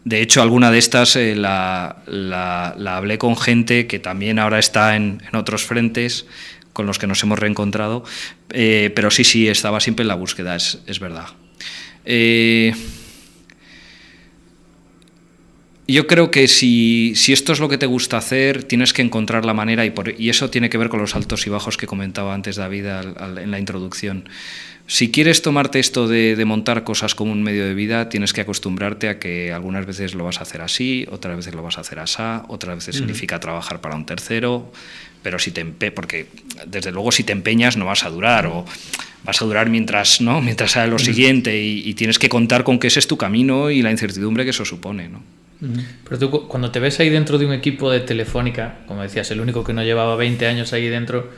de hecho, alguna de estas eh, la, la, la, hablé con gente que también ahora está en, en otros frentes con los que nos hemos reencontrado, eh, pero sí, sí, estaba siempre en la búsqueda, es, es verdad. Eh, yo creo que si, si, esto es lo que te gusta hacer, tienes que encontrar la manera, y, por, y eso tiene que ver con los altos y bajos que comentaba antes David al, al, en la introducción. Si quieres tomarte esto de, de, montar cosas como un medio de vida, tienes que acostumbrarte a que algunas veces lo vas a hacer así, otras veces lo vas a hacer así, otras veces uh -huh. significa trabajar para un tercero, pero si te empe porque desde luego si te empeñas no vas a durar o vas a durar mientras no <laughs> mientras sale lo siguiente y, y, tienes que contar con que ese es tu camino y la incertidumbre que eso supone no pero tú cuando te ves ahí dentro de un equipo de telefónica como decías el único que no llevaba 20 años ahí dentro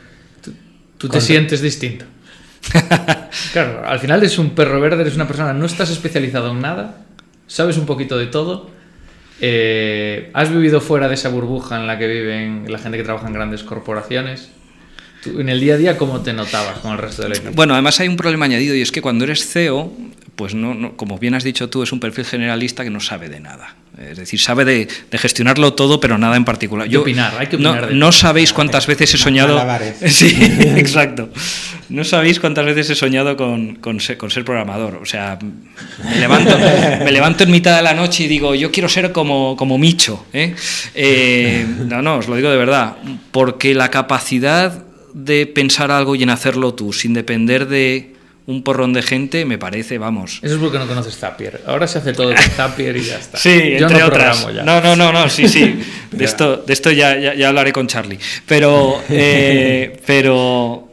tú, tú te sientes distinto. <laughs> Claro al final eres un perro verde eres una persona no estás especializado en nada sabes un poquito de todo eh, ¿Has vivido fuera de esa burbuja en la que viven la gente que trabaja en grandes corporaciones? ¿Tú, en el día a día, ¿cómo te notabas con el resto del equipo? Bueno, además hay un problema añadido y es que cuando eres CEO, pues no, no, como bien has dicho tú, es un perfil generalista que no sabe de nada. Es decir, sabe de, de gestionarlo todo, pero nada en particular. Hay que opinar, hay que opinar. No, de no sabéis cuántas veces he soñado. <laughs> Sí, <laughs> exacto. No sabéis cuántas veces he soñado con, con, ser, con ser programador. O sea, me levanto, me levanto en mitad de la noche y digo, yo quiero ser como, como Micho. ¿eh? Eh, no, no, os lo digo de verdad. Porque la capacidad de pensar algo y en hacerlo tú, sin depender de un porrón de gente, me parece, vamos. Eso es porque no conoces Zapier. Ahora se hace todo con <laughs> Zapier y ya está. Sí, Yo entre no otras. Ya. No, no, no, no, sí, sí. <laughs> De esto, de esto ya, ya, ya hablaré con Charlie. Pero, eh, pero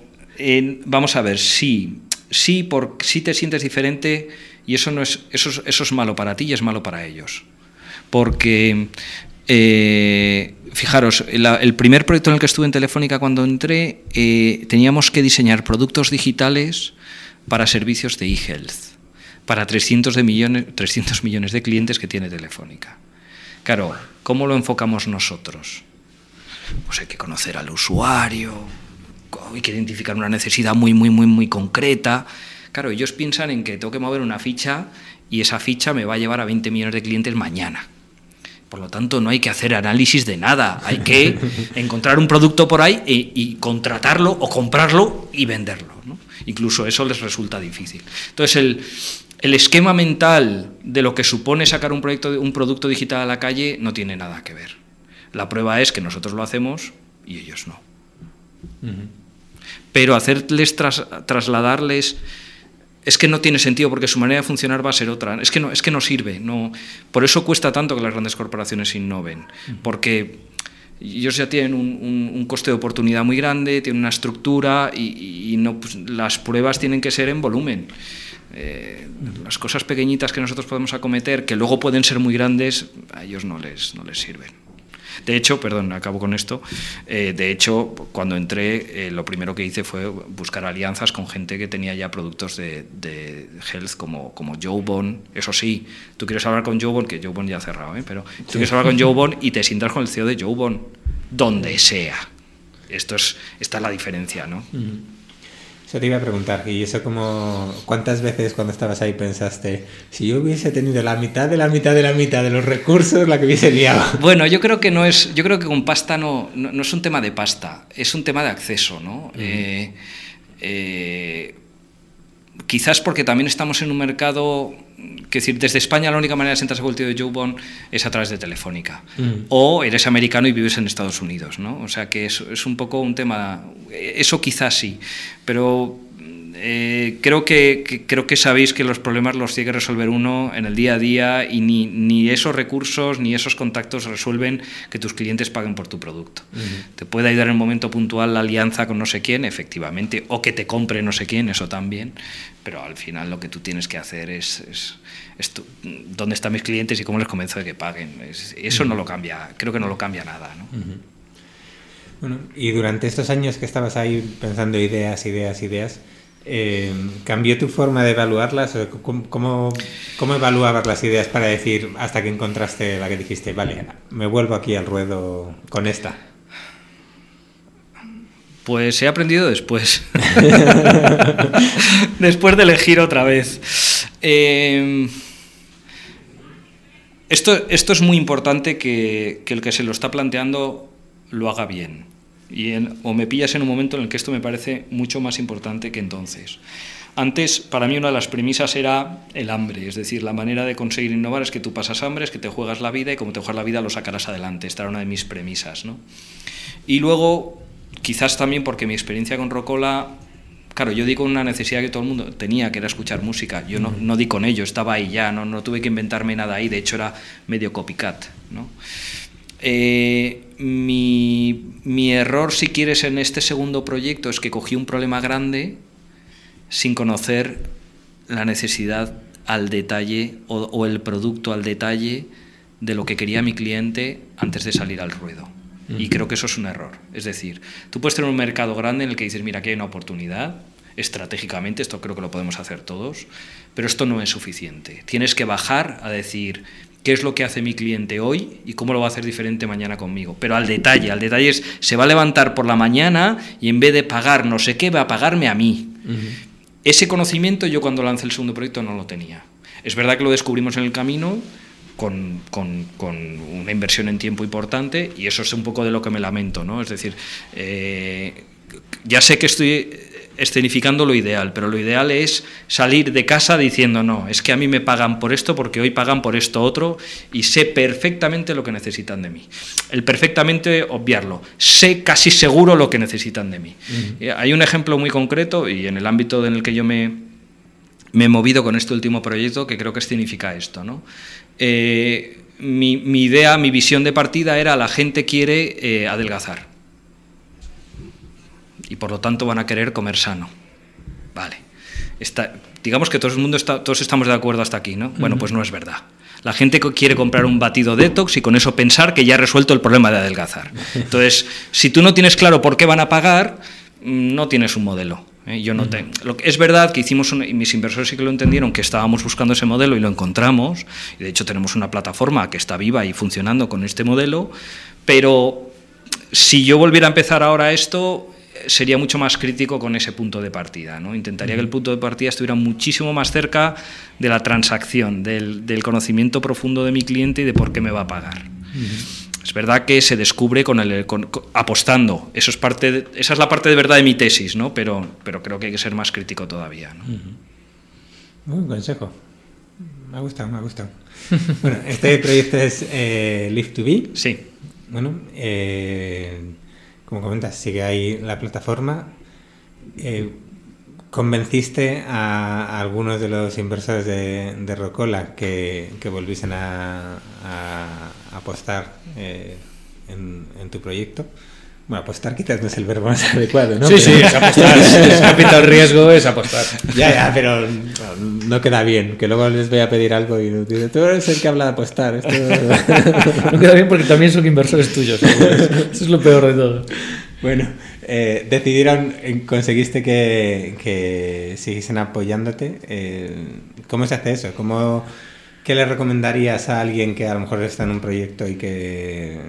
vamos a ver, sí, sí, por, sí te sientes diferente y eso, no es, eso, es malo para ti y es malo para ellos. Porque eh, fijaros, el primer proyecto en el que estuve en Telefónica cuando entré, eh, teníamos que diseñar productos digitales para servicios de e-health, para 300, de millones, 300 millones de clientes que tiene Telefónica. Claro, ¿cómo lo enfocamos nosotros? Pues hay que conocer al usuario, hay que identificar una necesidad muy, muy, muy, muy concreta. Claro, ellos piensan en que tengo que mover una ficha y esa ficha me va a llevar a 20 millones de clientes mañana. Por lo tanto, no hay que hacer análisis de nada. Hay que <laughs> encontrar un producto por ahí y, y contratarlo o comprarlo y venderlo. ¿no? Incluso eso les resulta difícil. Entonces, el, el, esquema mental de lo que supone sacar un, proyecto, un producto digital a la calle no tiene nada que ver. La prueba es que nosotros lo hacemos y ellos no. Uh -huh. Pero hacerles tras, trasladarles es que no tiene sentido porque su manera de funcionar va a ser otra. Es que no, es que no sirve. No, por eso cuesta tanto que las grandes corporaciones innoven. Porque ellos ya tienen un, un, un coste de oportunidad muy grande, tienen una estructura y, y no, pues, las pruebas tienen que ser en volumen. Eh, las cosas pequeñitas que nosotros podemos acometer, que luego pueden ser muy grandes, a ellos no les, no les sirven. De hecho, perdón, acabo con esto. Eh, de hecho, cuando entré, eh, lo primero que hice fue buscar alianzas con gente que tenía ya productos de, de health como, como Jobon. Eso sí, tú quieres hablar con Jobon, que Jobon ya ha cerrado, ¿eh? pero tú quieres hablar con <laughs> Jobon y te sientas con el CEO de Jobon, donde sea. Esto es, esta es la diferencia, ¿no? Eso te iba a preguntar, y eso como, ¿cuántas veces cuando estabas ahí pensaste, si yo hubiese tenido la mitad de la mitad de la mitad de los recursos, la que hubiese liado? Bueno, yo creo que no es, yo creo que con pasta no, no, es un tema de pasta, es un tema de acceso, ¿no? eh, eh, quizás porque también estamos en un mercado que decir, desde España la única manera de sentarse con el tío de Joe Bond es a través de Telefónica. Mm. O eres americano y vives en Estados Unidos, ¿no? O sea que es, es un poco un tema... Eso quizás sí, pero eh, creo, que, creo que sabéis que los problemas los tiene que resolver uno en el día a día y ni, ni esos recursos ni esos contactos resuelven que tus clientes paguen por tu producto. Te puede ayudar en un momento puntual la alianza con no sé quién, efectivamente, o que te compre no sé quién, eso también, pero al final lo que tú tienes que hacer es, es, dónde están mis clientes y cómo les convenzo de que paguen. eso no lo cambia, creo que no lo cambia nada. ¿no? Bueno, y durante estos años que estabas ahí pensando ideas, ideas, ideas, eh, ¿cambió tu forma de evaluarlas? ¿Cómo, ¿Cómo, evaluabas las ideas para decir, hasta que encontraste la que dijiste, vale, me vuelvo aquí al ruedo con esta? Pues he aprendido después. <laughs> después de elegir otra vez. Eh, esto, esto es muy importante que, que el que se lo está planteando lo haga bien y o me pillas en un momento en el que esto me parece mucho más importante que entonces. Antes, para mí, una de las premisas era el hambre, es decir, la manera de conseguir innovar es que tú pasas hambre, es que te juegas la vida y como te juegas la vida lo sacarás adelante. Esta era una de mis premisas. ¿no? Y luego, quizás también porque mi experiencia con Rocola, claro, yo di con una necesidad que todo el mundo tenía, que era escuchar música. Yo no, no di con ello, estaba ahí ya, no, no tuve que inventarme nada ahí, de hecho era medio copycat. ¿no? Eh, mi, error, si quieres, en este segundo proyecto es que cogí un problema grande sin conocer la necesidad al detalle o, el producto al detalle de lo que quería mi cliente antes de salir al ruedo. Y creo que eso es un error. Es decir, tú puedes tener un mercado grande en el que dices, mira, aquí hay una oportunidad, estratégicamente, esto creo que lo podemos hacer todos, pero esto no es suficiente. Tienes que bajar a decir, qué es lo que hace mi cliente hoy y cómo lo va a hacer diferente mañana conmigo. Pero al detalle, al detalle es, se va a levantar por la mañana y en vez de pagar no sé qué, va a pagarme a mí. Ese conocimiento yo cuando lancé el segundo proyecto no lo tenía. Es verdad que lo descubrimos en el camino con, con, con una inversión en tiempo importante y eso es un poco de lo que me lamento, ¿no? Es decir, eh, ya sé que estoy escenificando lo ideal, pero lo ideal es salir de casa diciendo, no, es que a mí me pagan por esto porque hoy pagan por esto otro y sé perfectamente lo que necesitan de mí. El perfectamente obviarlo, sé casi seguro lo que necesitan de mí. Eh, hay un ejemplo muy concreto y en el ámbito en el que yo me, me he movido con este último proyecto que creo que significa esto. ¿no? Eh, mi, idea, mi visión de partida era la gente quiere eh, adelgazar por lo tanto van a querer comer sano. Vale. Digamos que todo el mundo está, todos estamos de acuerdo hasta aquí, ¿no? Bueno, pues no es verdad. La gente quiere comprar un batido detox y con eso pensar que ya ha resuelto el problema de adelgazar. Entonces, si tú no tienes claro por qué van a pagar, mm, no tienes un modelo. ¿eh? Yo no tengo. Lo que, es verdad que hicimos, y mis inversores sí que lo entendieron, que estábamos buscando ese modelo y lo encontramos. Y de hecho tenemos una plataforma que está viva y funcionando con este modelo. Pero si yo volviera a empezar ahora esto, sería mucho más crítico con ese punto de partida. ¿no? Intentaría que el punto de partida estuviera muchísimo más cerca de la transacción, del, conocimiento profundo de mi cliente y de por qué me va a pagar. Es verdad que se descubre con el, apostando. Eso es parte esa es la parte de verdad de mi tesis, ¿no? pero, pero creo que hay que ser más crítico todavía. ¿no? Buen consejo. Me ha gustado, me ha gustado. <laughs> bueno, este proyecto es eh, Live to Be. Sí. Bueno, eh, como comentas, sigue ahí la plataforma. Eh, ¿Convenciste a, algunos de los inversores de, de Rocola que, volviesen a, apostar eh, en, tu proyecto? Bueno, apostar quizás no es el verbo más <laughs> adecuado, ¿no? Sí, sí, es apostar. <laughs> es capital riesgo, es apostar. Ya, ya, pero no, queda bien. Que luego les voy a pedir algo y tú eres el que habla de apostar. Esto... <laughs> no queda bien porque también son inversores tuyos. Eso es lo peor de todo. Bueno, eh, decidieron, eh, conseguiste que, que siguiesen apoyándote. Eh, ¿Cómo se hace eso? ¿Cómo, ¿Qué le recomendarías a alguien que a lo mejor está en un proyecto y que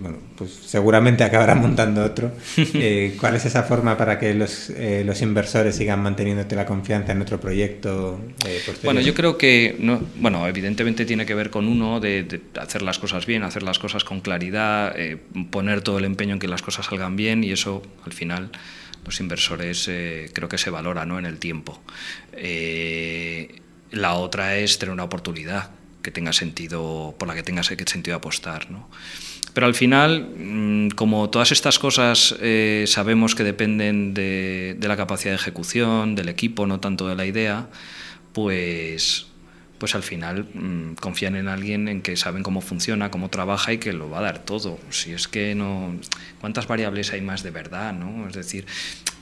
bueno, pues seguramente acabará montando otro. <laughs> Eh, ¿Cuál es esa forma para que los, eh, los, inversores sigan manteniéndote la confianza en otro proyecto? Eh, bueno, yo creo que, no, bueno, evidentemente tiene que ver con uno de, hacer las cosas bien, hacer las cosas con claridad, poner todo el empeño en que las cosas salgan bien y eso al final los inversores creo que se valora ¿no? en el tiempo. la otra es tener una oportunidad que tenga sentido, por la que tenga sentido apostar. ¿no? Pero al final, mm, como todas estas cosas eh, sabemos que dependen de, la capacidad de ejecución, del equipo, no tanto de la idea, pues, pues al final mm, confían en alguien en que saben cómo funciona, cómo trabaja y que lo va a dar todo. Si es que no, ¿cuántas variables hay más de verdad? ¿no? Es decir,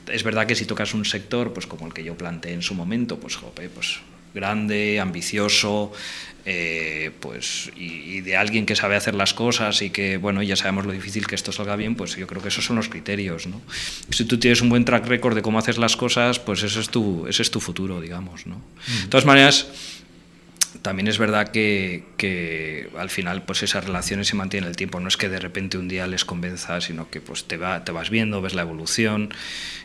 es verdad que si tocas un sector, pues como el que yo planteé en su momento, pues jope, pues grande, ambicioso, eh, pues, y, de alguien que sabe hacer las cosas y que, bueno, ya sabemos lo difícil que esto salga bien, pues yo creo que esos son los criterios, ¿no? Si tú tienes un buen track record de cómo haces las cosas, pues ese es tu, ese es tu futuro, digamos, ¿no? De todas maneras, también es verdad que, que, al final pues esas relaciones se mantienen el tiempo. No es que de repente un día les convenza, sino que pues te, va, te vas viendo, ves la evolución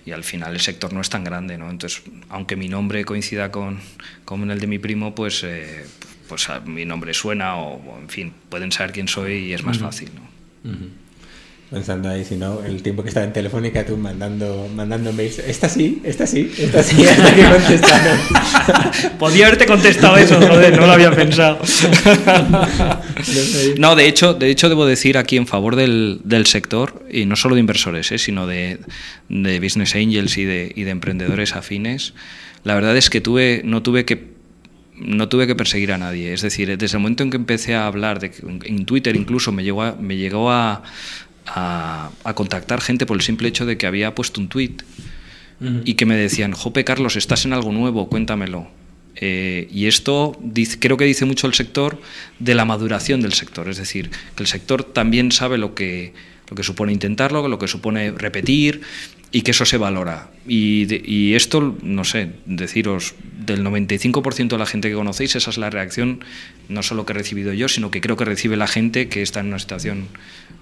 y al final el sector no es tan grande. ¿no? Entonces, aunque mi nombre coincida con, con el de mi primo, pues, eh, pues mi nombre suena o, en fin, pueden saber quién soy y es más fácil. ¿no? Pensando ahí, si no, el tiempo que estaba en Telefónica, tú mandando, mandando mails. Esta sí, esta sí, esta sí, hasta que contestaron. <laughs> Podía haberte contestado eso, joder, no lo había pensado. <laughs> no, de hecho, de hecho, debo decir aquí en favor del, del sector, y no solo de inversores, ¿eh? sino de, de, business angels y de, y de emprendedores afines, la verdad es que tuve, no tuve que no tuve que perseguir a nadie. Es decir, desde el momento en que empecé a hablar, de, en Twitter incluso me llegó me llegó a, a, contactar gente por el simple hecho de que había puesto un tweet y que me decían, Jope Carlos, estás en algo nuevo, cuéntamelo. Eh, y esto creo que dice mucho el sector de la maduración del sector, es decir, que el sector también sabe lo que, lo que supone intentarlo, lo que supone repetir y que eso se valora. Y, y esto, no sé, deciros, del 95% de la gente que conocéis, esa es la reacción no solo que he recibido yo, sino que creo que recibe la gente que está en una situación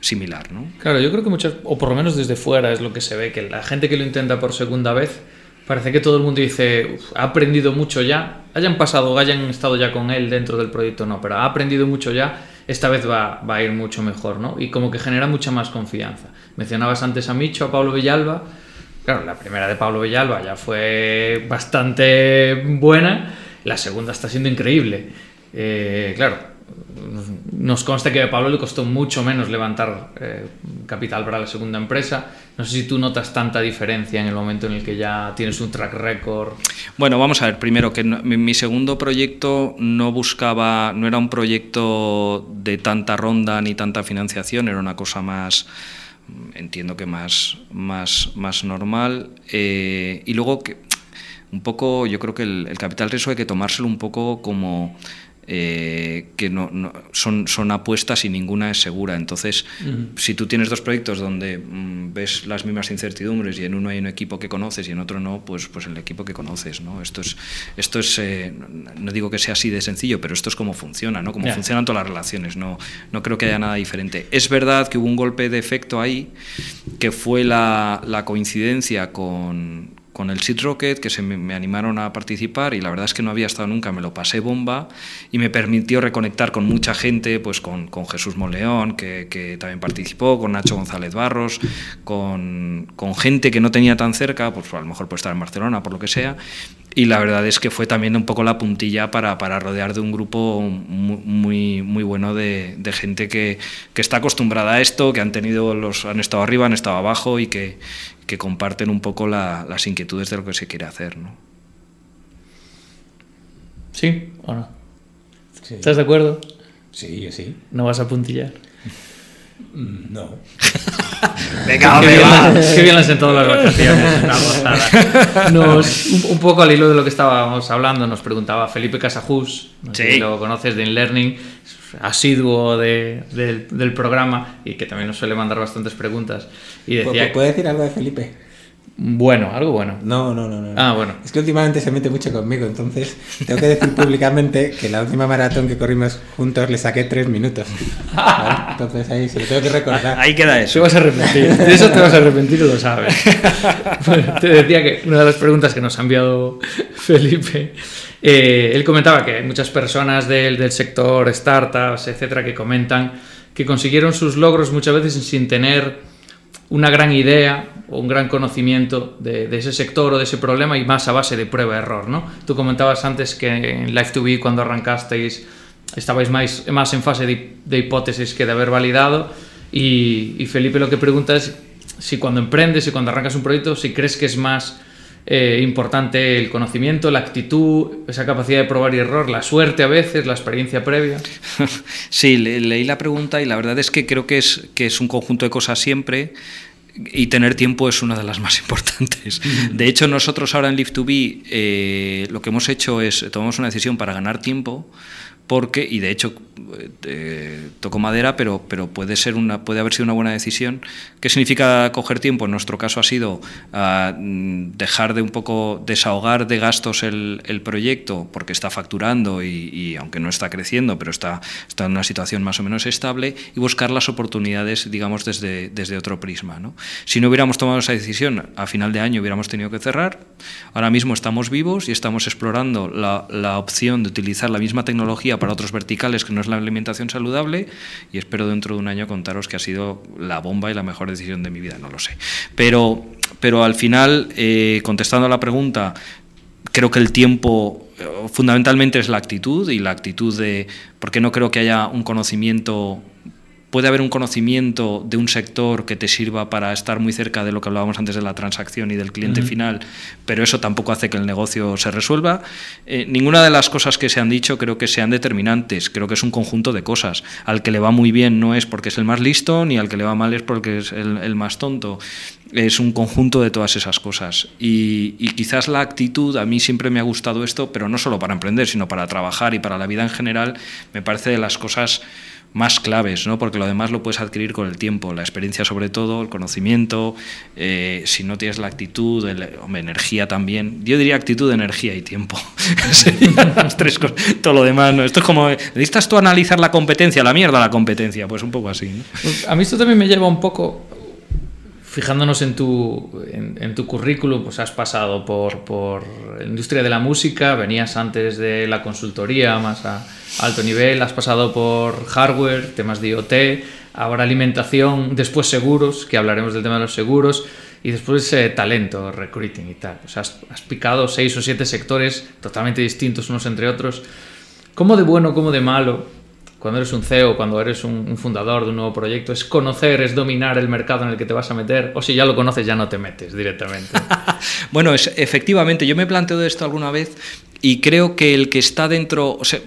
similar. ¿no? Claro, yo creo que muchas, o por lo menos desde fuera es lo que se ve, que la gente que lo intenta por segunda vez, parece que todo el mundo dice, ha aprendido mucho ya, hayan pasado hayan estado ya con él dentro del proyecto, no, pero ha aprendido mucho ya, esta vez va, va a ir mucho mejor, ¿no? Y como que genera mucha más confianza. Mencionabas antes a Micho, a Pablo Villalba, Claro, la primera de Pablo Villalba ya fue bastante buena, la segunda está siendo increíble. Eh, claro, nos consta que a Pablo le costó mucho menos levantar eh, capital para la segunda empresa. No sé si tú notas tanta diferencia en el momento en el que ya tienes un track record. Bueno, vamos a ver, primero que mi, segundo proyecto no buscaba, no era un proyecto de tanta ronda ni tanta financiación, era una cosa más entiendo que más, más, más normal. Eh, y luego, que, un poco, yo creo que el, el capital riesgo hay que tomárselo un poco como eh, que no, son, son apuestas y ninguna es segura. Entonces, si tú tienes dos proyectos donde mm, ves las mismas incertidumbres y en uno hay un equipo que conoces y en otro no, pues, pues el equipo que conoces. ¿no? Esto es, esto es eh, no digo que sea así de sencillo, pero esto es como funciona, ¿no? como funcionan todas las relaciones. No, no creo que haya nada diferente. Es verdad que hubo un golpe de efecto ahí, que fue la, la coincidencia con, con el Seed Rocket, que se me, animaron a participar y la verdad es que no había estado nunca, me lo pasé bomba y me permitió reconectar con mucha gente, pues con, con Jesús Moleón, que, que, también participó, con Nacho González Barros, con, con, gente que no tenía tan cerca, pues a lo mejor puede estar en Barcelona, por lo que sea, y la verdad es que fue también un poco la puntilla para, para rodear de un grupo muy, muy bueno de, de gente que, que, está acostumbrada a esto, que han, tenido los, han estado arriba, han estado abajo y que, que comparten un poco las inquietudes de lo que se quiere hacer. ¿no? ¿Sí o no? ¿Estás de acuerdo? Sí, yo sí. ¿No vas a puntillar? <laughs> Mm, no. <laughs> Venga, qué, hombre, bien, va. las- qué bien las en todas las vacaciones. <laughs> una gozada. Nos- un, un poco al hilo de lo que estábamos hablando, nos preguntaba Felipe Casajus, no sé Sí. si lo conoces de InLearning, asiduo de- del, del programa y que también nos suele mandar bastantes preguntas. Y decía, ¿Puedo decir algo de Felipe? Bueno, algo bueno. No, no, no, no. Ah, bueno. Es que últimamente se mete mucho conmigo, entonces tengo que decir públicamente que la última maratón que corrimos juntos le saqué tres minutos. ¿Vale? Entonces ahí se lo tengo que recordar. Ahí queda Te eso. vas a arrepentir. <laughs> De eso te vas a arrepentir y lo sabes. Bueno, <laughs> te decía que una de las preguntas que nos ha enviado Felipe, eh, él comentaba que hay muchas personas del, del sector, startups, etcétera, que comentan que consiguieron sus logros muchas veces sin tener una gran idea un gran conocimiento de, ese sector o de ese problema y más a base de prueba-error, ¿no? Tú comentabas antes que en Live2B cuando arrancasteis estabais más, más en fase de, hipótesis que de haber validado y, y Felipe lo que pregunta es si cuando emprendes y cuando arrancas un proyecto, si crees que es más eh, importante el conocimiento, la actitud, esa capacidad de probar y error, la suerte a veces, la experiencia previa. <laughs> Sí, le- leí la pregunta y la verdad es que creo que es, que es un conjunto de cosas siempre y tener tiempo es una de las más <laughs> importantes. De hecho, nosotros ahora en Live2B eh, lo que hemos hecho es tomamos una decisión para ganar tiempo porque, y de hecho eh, toco madera, pero, pero puede, ser una, puede haber sido una buena decisión. ¿Qué significa coger tiempo? En nuestro caso ha sido ah, dejar de un poco desahogar de gastos el, el proyecto porque está facturando y, y aunque no está creciendo, pero está, está en una situación más o menos estable y buscar las oportunidades, digamos, desde, desde otro prisma. ¿no? Si no hubiéramos tomado esa decisión, a final de año hubiéramos tenido que cerrar. Ahora mismo estamos vivos y estamos explorando la, la opción de utilizar la misma tecnología para otros verticales que no es la alimentación saludable y espero dentro de un año contaros que ha sido la bomba y la mejor decisión de mi vida, no lo sé. Pero, pero al final, eh, contestando a la pregunta, creo que el tiempo eh, fundamentalmente es la actitud y la actitud de, porque no creo que haya un conocimiento puede haber un conocimiento de un sector que te sirva para estar muy cerca de lo que hablábamos antes de la transacción y del cliente final, pero eso tampoco hace que el negocio se resuelva. Eh, ninguna de las cosas que se han dicho creo que sean determinantes, creo que es un conjunto de cosas. Al que le va muy bien no es porque es el más listo, ni al que le va mal es porque es el, el más tonto. Es un conjunto de todas esas cosas. Y, y quizás la actitud, a mí siempre me ha gustado esto, pero no solo para emprender, sino para trabajar y para la vida en general, me parece de las cosas más claves, ¿no? porque lo demás lo puedes adquirir con el tiempo, la experiencia sobre todo, el conocimiento, eh, si no tienes la actitud, el, energía también, yo diría actitud, energía y tiempo, <laughs> las tres cosas, todo lo demás, ¿no? esto es como, necesitas tú analizar la competencia, la mierda la competencia, pues un poco así. ¿no? Pues A mí esto también me lleva un poco, fijándonos en tu, en, en tu currículum, pues has pasado por, por industria de la música, venías antes de la consultoría más a alto nivel, has pasado por hardware, temas de IoT, ahora alimentación, después seguros, que hablaremos del tema de los seguros, y después eh, talento, recruiting y tal. O sea, has, has picado seis o siete sectores totalmente distintos unos entre otros. ¿Cómo de bueno, cómo de malo cuando eres un CEO, cuando eres un, un, fundador de un nuevo proyecto, es conocer, es dominar el mercado en el que te vas a meter, o si ya lo conoces, ya no te metes directamente. <laughs> bueno, es, efectivamente, yo me planteo de esto alguna vez y creo que el que está dentro, o sea,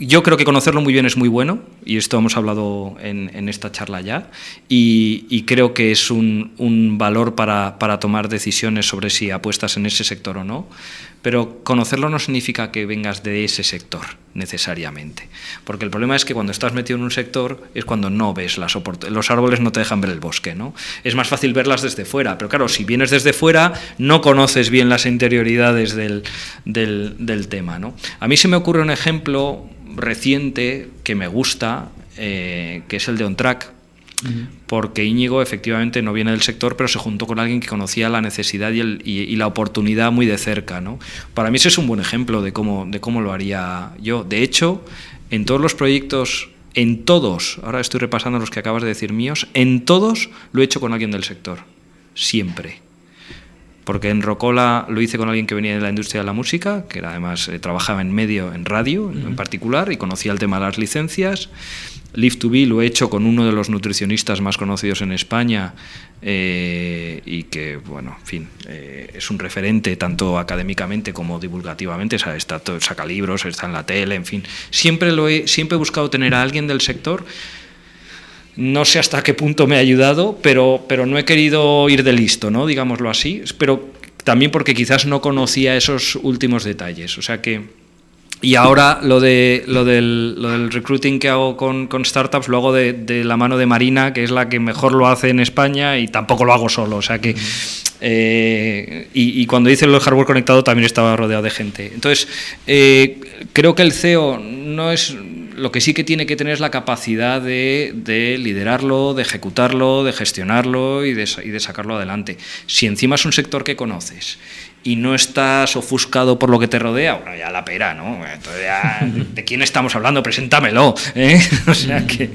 yo creo que conocerlo muy bien es muy bueno, y esto hemos hablado en, en esta charla ya, y, creo que es un, valor para, tomar decisiones sobre si apuestas en ese sector o no, pero conocerlo no significa que vengas de ese sector necesariamente, porque el problema es que cuando estás metido en un sector es cuando no ves las los árboles no te dejan ver el bosque, ¿no? Es más fácil verlas desde fuera, pero claro, si vienes desde fuera no conoces bien las interioridades del, del, del tema, ¿no? A mí se me ocurre un ejemplo reciente que me gusta, eh, que es el de OnTrack, uh -huh. porque Íñigo efectivamente no viene del sector, pero se juntó con alguien que conocía la necesidad y, el, y, y, la oportunidad muy de cerca. ¿no? Para mí ese es un buen ejemplo de cómo, de cómo lo haría yo. De hecho, en todos los proyectos, en todos, ahora estoy repasando los que acabas de decir míos, en todos lo he hecho con alguien del sector, siempre porque en Rocola lo hice con alguien que venía de la industria de la música, que además eh, trabajaba en medio, en radio uh -huh. en particular, y conocía el tema de las licencias. Live to Be lo he hecho con uno de los nutricionistas más conocidos en España eh, y que, bueno, en fin, eh, es un referente tanto académicamente como divulgativamente, o sea, está, saca libros, está en la tele, en fin. Siempre, lo he, siempre he buscado tener a alguien del sector no sé hasta qué punto me ha ayudado, pero, pero no he querido ir de listo, ¿no? digámoslo así, pero también porque quizás no conocía esos últimos detalles. O sea que y ahora lo, de, lo, del, lo del recruiting que hago con, con startups lo hago de, la mano de Marina, que es la que mejor lo hace en España y tampoco lo hago solo. O sea que. Eh, y, y, cuando hice el hardware conectado también estaba rodeado de gente. Entonces, eh, creo que el CEO no es. Lo que sí que tiene que tener es la capacidad de, de liderarlo, de ejecutarlo, de gestionarlo y de, y de sacarlo adelante. Si encima es un sector que conoces y no estás ofuscado por lo que te rodea, bueno, ya la pera, ¿no? Entonces ya, <laughs> ¿de quién estamos hablando? Preséntamelo, ¿eh? <laughs> O sea que...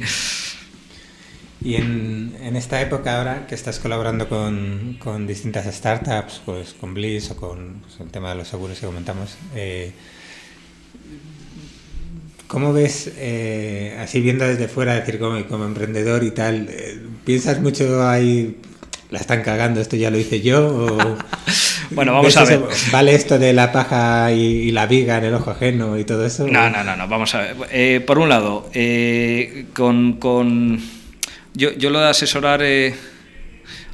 Y en, en, esta época ahora que estás colaborando con, con distintas startups, pues con Bliss o con pues, el tema de los seguros que comentamos, eh, ¿cómo ves, eh, así viendo desde fuera, decir como, como emprendedor y tal, eh, piensas mucho ahí, la están cagando, esto ya lo hice yo? O, <laughs> Bueno, vamos a ver. Eso? ¿Vale esto de la paja y, y, la viga en el ojo ajeno y todo eso? No, no, no, no vamos a ver. Eh, por un lado, con, con... Yo, yo, lo de asesorar, eh,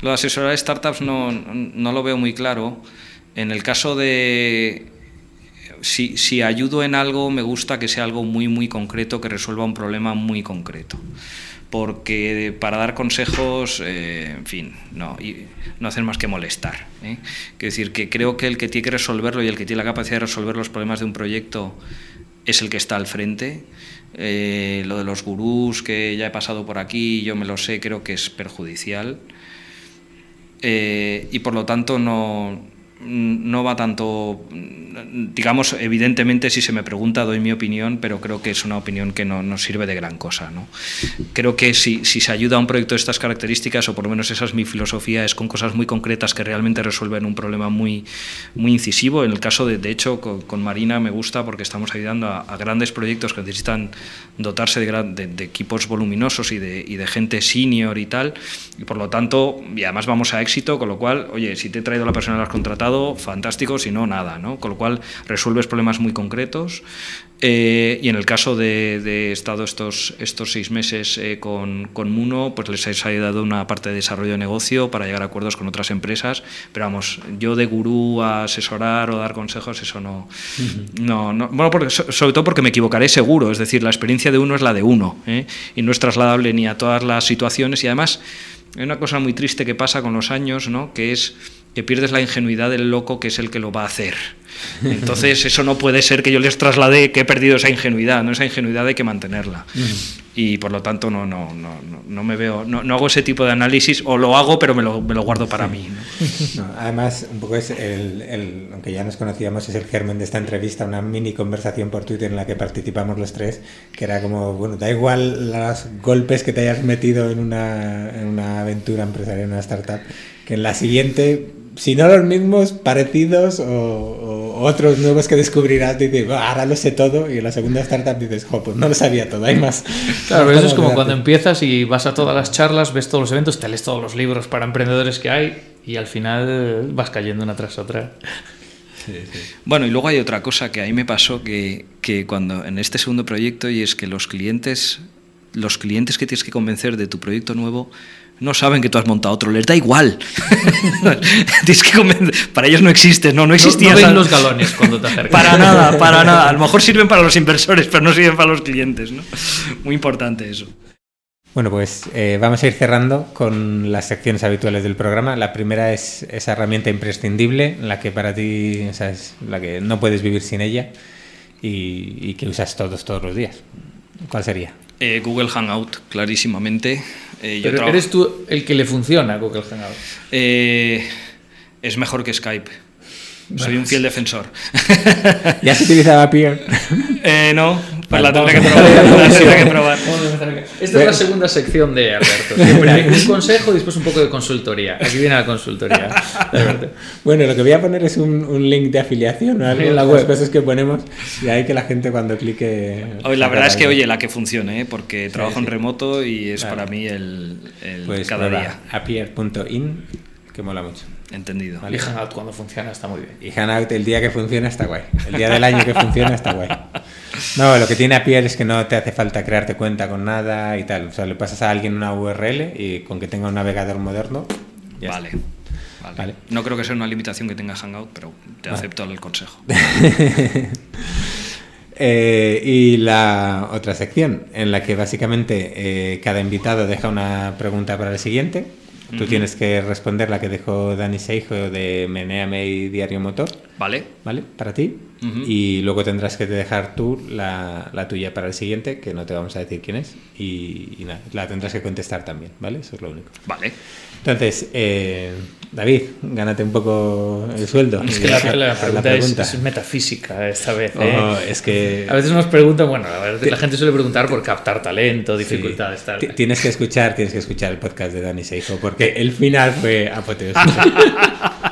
lo de asesorar startups no, no lo veo muy claro. En el caso de si, si, ayudo en algo, me gusta que sea algo muy, muy concreto, que resuelva un problema muy concreto. Porque para dar consejos, eh, en fin, no, no hacen más que molestar. ¿eh? Quiero decir que creo que el que tiene que resolverlo y el que tiene la capacidad de resolver los problemas de un proyecto es el que está al frente. Eh, lo de los gurús, que ya he pasado por aquí, yo me lo sé, creo que es perjudicial. y por lo tanto no, no va tanto, digamos, evidentemente si se me pregunta doy mi opinión, pero creo que es una opinión que no nos sirve de gran cosa. ¿no? Creo que si, si, se ayuda a un proyecto de estas características, o por lo menos esa es mi filosofía, es con cosas muy concretas que realmente resuelven un problema muy, muy incisivo. En el caso de, de hecho, con, Marina me gusta porque estamos ayudando a, grandes proyectos que necesitan dotarse de, de equipos voluminosos y de, y de, gente senior y tal, y por lo tanto, y además vamos a éxito, con lo cual, oye, si te he traído la persona que has contratado, fantástico, si no, nada, ¿no? Con lo cual resuelves problemas muy concretos. Eh, y en el caso de, de, estado estos, estos seis meses eh, con, con, Muno, pues les he ayudado una parte de desarrollo de negocio para llegar a acuerdos con otras empresas. Pero vamos, yo de gurú a asesorar o dar consejos, eso no. Uh -huh. no, no bueno, porque, sobre todo porque me equivocaré seguro. Es decir, la experiencia de uno es la de uno ¿eh? y no es trasladable ni a todas las situaciones. Y además, hay una cosa muy triste que pasa con los años, ¿no? que es que pierdes la ingenuidad del loco que es el que lo va a hacer. Entonces, <laughs> eso no puede ser que yo les traslade que he perdido esa ingenuidad, ¿no? Esa ingenuidad hay que mantenerla. Uh -huh. Y por lo tanto, no, no, no, no me veo, no, no, hago ese tipo de análisis, o lo hago, pero me lo, me lo guardo para sí. mí. <laughs> ¿no? además, un poco es el, el, aunque ya nos conocíamos, es el germen de esta entrevista, una mini conversación por Twitter en la que participamos los tres, que era como, bueno, da igual los golpes que te hayas metido en una, en una aventura empresarial, en una startup, que en la siguiente si no los mismos, parecidos o, o, otros nuevos que descubrirás, dices, oh, ahora lo sé todo, y en la segunda startup dices, jo, pues no lo sabía todo, hay más. Claro, pero eso es como cuando empiezas y vas a todas las charlas, ves todos los eventos, te lees todos los libros para emprendedores que hay y al final vas cayendo una tras otra. Sí, sí. Bueno, y luego hay otra cosa que a mí me pasó que, que cuando en este segundo proyecto y es que los clientes, los clientes que tienes que convencer de tu proyecto nuevo no saben que tú has montado otro, les da igual. <laughs> Tienes que convencer. Para ellos no existe, no, no existía. No, no ven los galones cuando te acercas. Para nada, para <laughs> nada. A lo mejor sirven para los inversores, pero no sirven para los clientes, ¿no? Muy importante eso. Bueno, pues eh, vamos a ir cerrando con las secciones habituales del programa. La primera es esa herramienta imprescindible, la que para ti, o sea, es la que no puedes vivir sin ella y, y que usas todos, todos los días. ¿Cuál sería? Eh, Google Hangout, clarísimamente. Eh, yo Pero eres tú el que le funciona a Google Hangout. Eh, es mejor que Skype. Bueno, Soy un fiel defensor. <laughs> ¿Ya se utilizaba Peer? Eh, no, pues la tendré que probar. la tendré que <laughs> probar. Esta es la segunda sección de Alberto. Siempre hay un consejo y después un poco de consultoría. Aquí viene la consultoría. <laughs> bueno, lo que voy a poner es un, un link de afiliación ¿no? en la web, cosas que ponemos y hay que la gente cuando clique. Hoy la verdad es que, oye, la que funcione, ¿eh? porque sí, trabajo sí. en remoto y es claro. para mí el, el pues cada día. Apier.in, que mola mucho. Entendido. Vale. Y Hangout cuando funciona está muy bien. Y Hangout el día que funciona está guay. El día del año que funciona está guay. No, lo que tiene a es que no te hace falta crearte cuenta con nada y tal. O sea, le pasas a alguien una URL y con que tenga un navegador moderno. vale. Vale. No creo que sea una limitación que tenga Hangout, pero te acepto el consejo. <laughs> Eh, y la otra sección, en la que básicamente eh, cada invitado deja una pregunta para el siguiente. Tú tienes que responder la que dejó Dani Seijo de Meneame y Diario Motor. Vale. Vale, para ti. Y luego tendrás que dejar tú la, la, tuya para el siguiente, que no te vamos a decir quién es. Y, y nada, la tendrás que contestar también, ¿vale? Eso es lo único. Vale. Entonces, eh, David, gánate un poco el sueldo. Es que la, pregunta, Es, metafísica esta vez. ¿eh? es que... A veces nos preguntan, bueno, a la gente suele preguntar por captar talento, dificultades. Tienes que escuchar, tienes que escuchar el podcast de Dani Seijo, porque el final fue apoteósico. <laughs>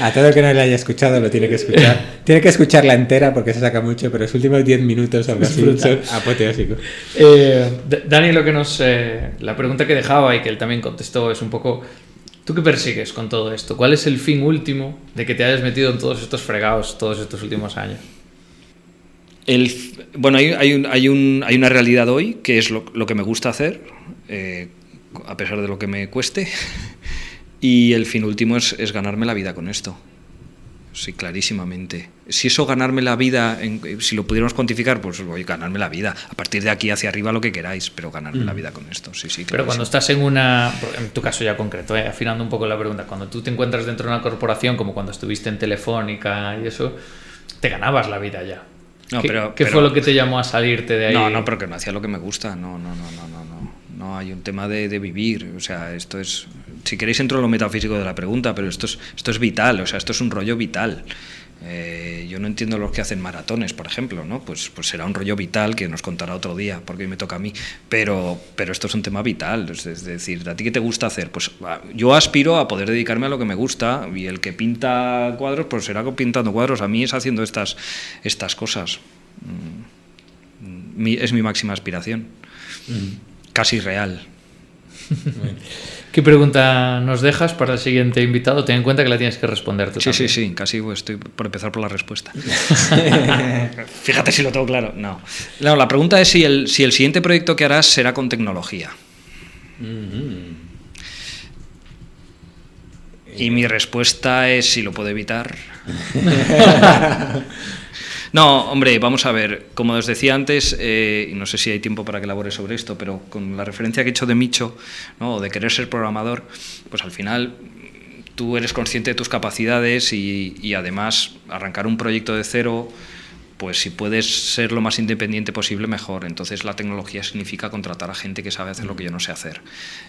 A todo el que no le haya escuchado lo tiene que escuchar. Tiene que escucharla entera porque se saca mucho, pero los últimos 10 minutos algo así son apoteósicos. Eh, Dani, lo que nos. Eh, la pregunta que dejaba y que él también contestó es un poco. ¿Tú qué persigues con todo esto? ¿Cuál es el fin último de que te hayas metido en todos estos fregados todos estos últimos años? El, bueno, hay, hay, un, hay, un, hay, una realidad hoy que es lo, que me gusta hacer, eh, a pesar de lo que me cueste. <laughs> Y el fin último es, es, ganarme la vida con esto. Sí, clarísimamente. Si eso ganarme la vida, si lo pudiéramos cuantificar, pues voy a ganarme la vida. A partir de aquí hacia arriba lo que queráis, pero ganarme la mm. vida con esto. Sí, sí. Pero cuando estás en una, en tu caso ya concreto, eh, afinando un poco la pregunta, cuando tú te encuentras dentro de una corporación, como cuando estuviste en Telefónica y eso, te ganabas la vida ya. No, ¿Qué, pero, ¿qué fue lo que te llamó a salirte de ahí? No, no, pero que no hacía lo que me gusta. No, no, no, no, no. No, hay un tema de, de vivir. O sea, esto es si queréis entro en lo metafísico de la pregunta, pero esto es, esto es vital, o sea, esto es un rollo vital. Eh, yo no entiendo los que hacen maratones, por ejemplo, ¿no? Pues, pues será un rollo vital que nos contará otro día, porque hoy me toca a mí. Pero, pero esto es un tema vital, es decir, ¿a ti qué te gusta hacer? Pues yo aspiro a poder dedicarme a lo que me gusta y el que pinta cuadros, pues será pintando cuadros. A mí es haciendo estas, estas cosas. Mm, es mi máxima aspiración. Mm. Casi real. ¿Qué pregunta nos dejas para el siguiente invitado? Ten en cuenta que la tienes que responder tú. Sí, sí, sí, casi estoy por empezar por la respuesta. <laughs> Fíjate si lo tengo claro. No. no. la pregunta es si el, si el siguiente proyecto que harás será con tecnología. Y mi respuesta es si lo puedo evitar. <laughs> No, hombre, vamos a ver, como os decía antes, eh, no sé si hay tiempo para que elabore sobre esto, pero con la referencia que he hecho de Micho, ¿no? de querer ser programador, pues al final tú eres consciente de tus capacidades y, y además arrancar un proyecto de cero pues si puedes ser lo más independiente posible, mejor. Entonces la tecnología significa contratar a gente que sabe hacer lo que yo no sé hacer.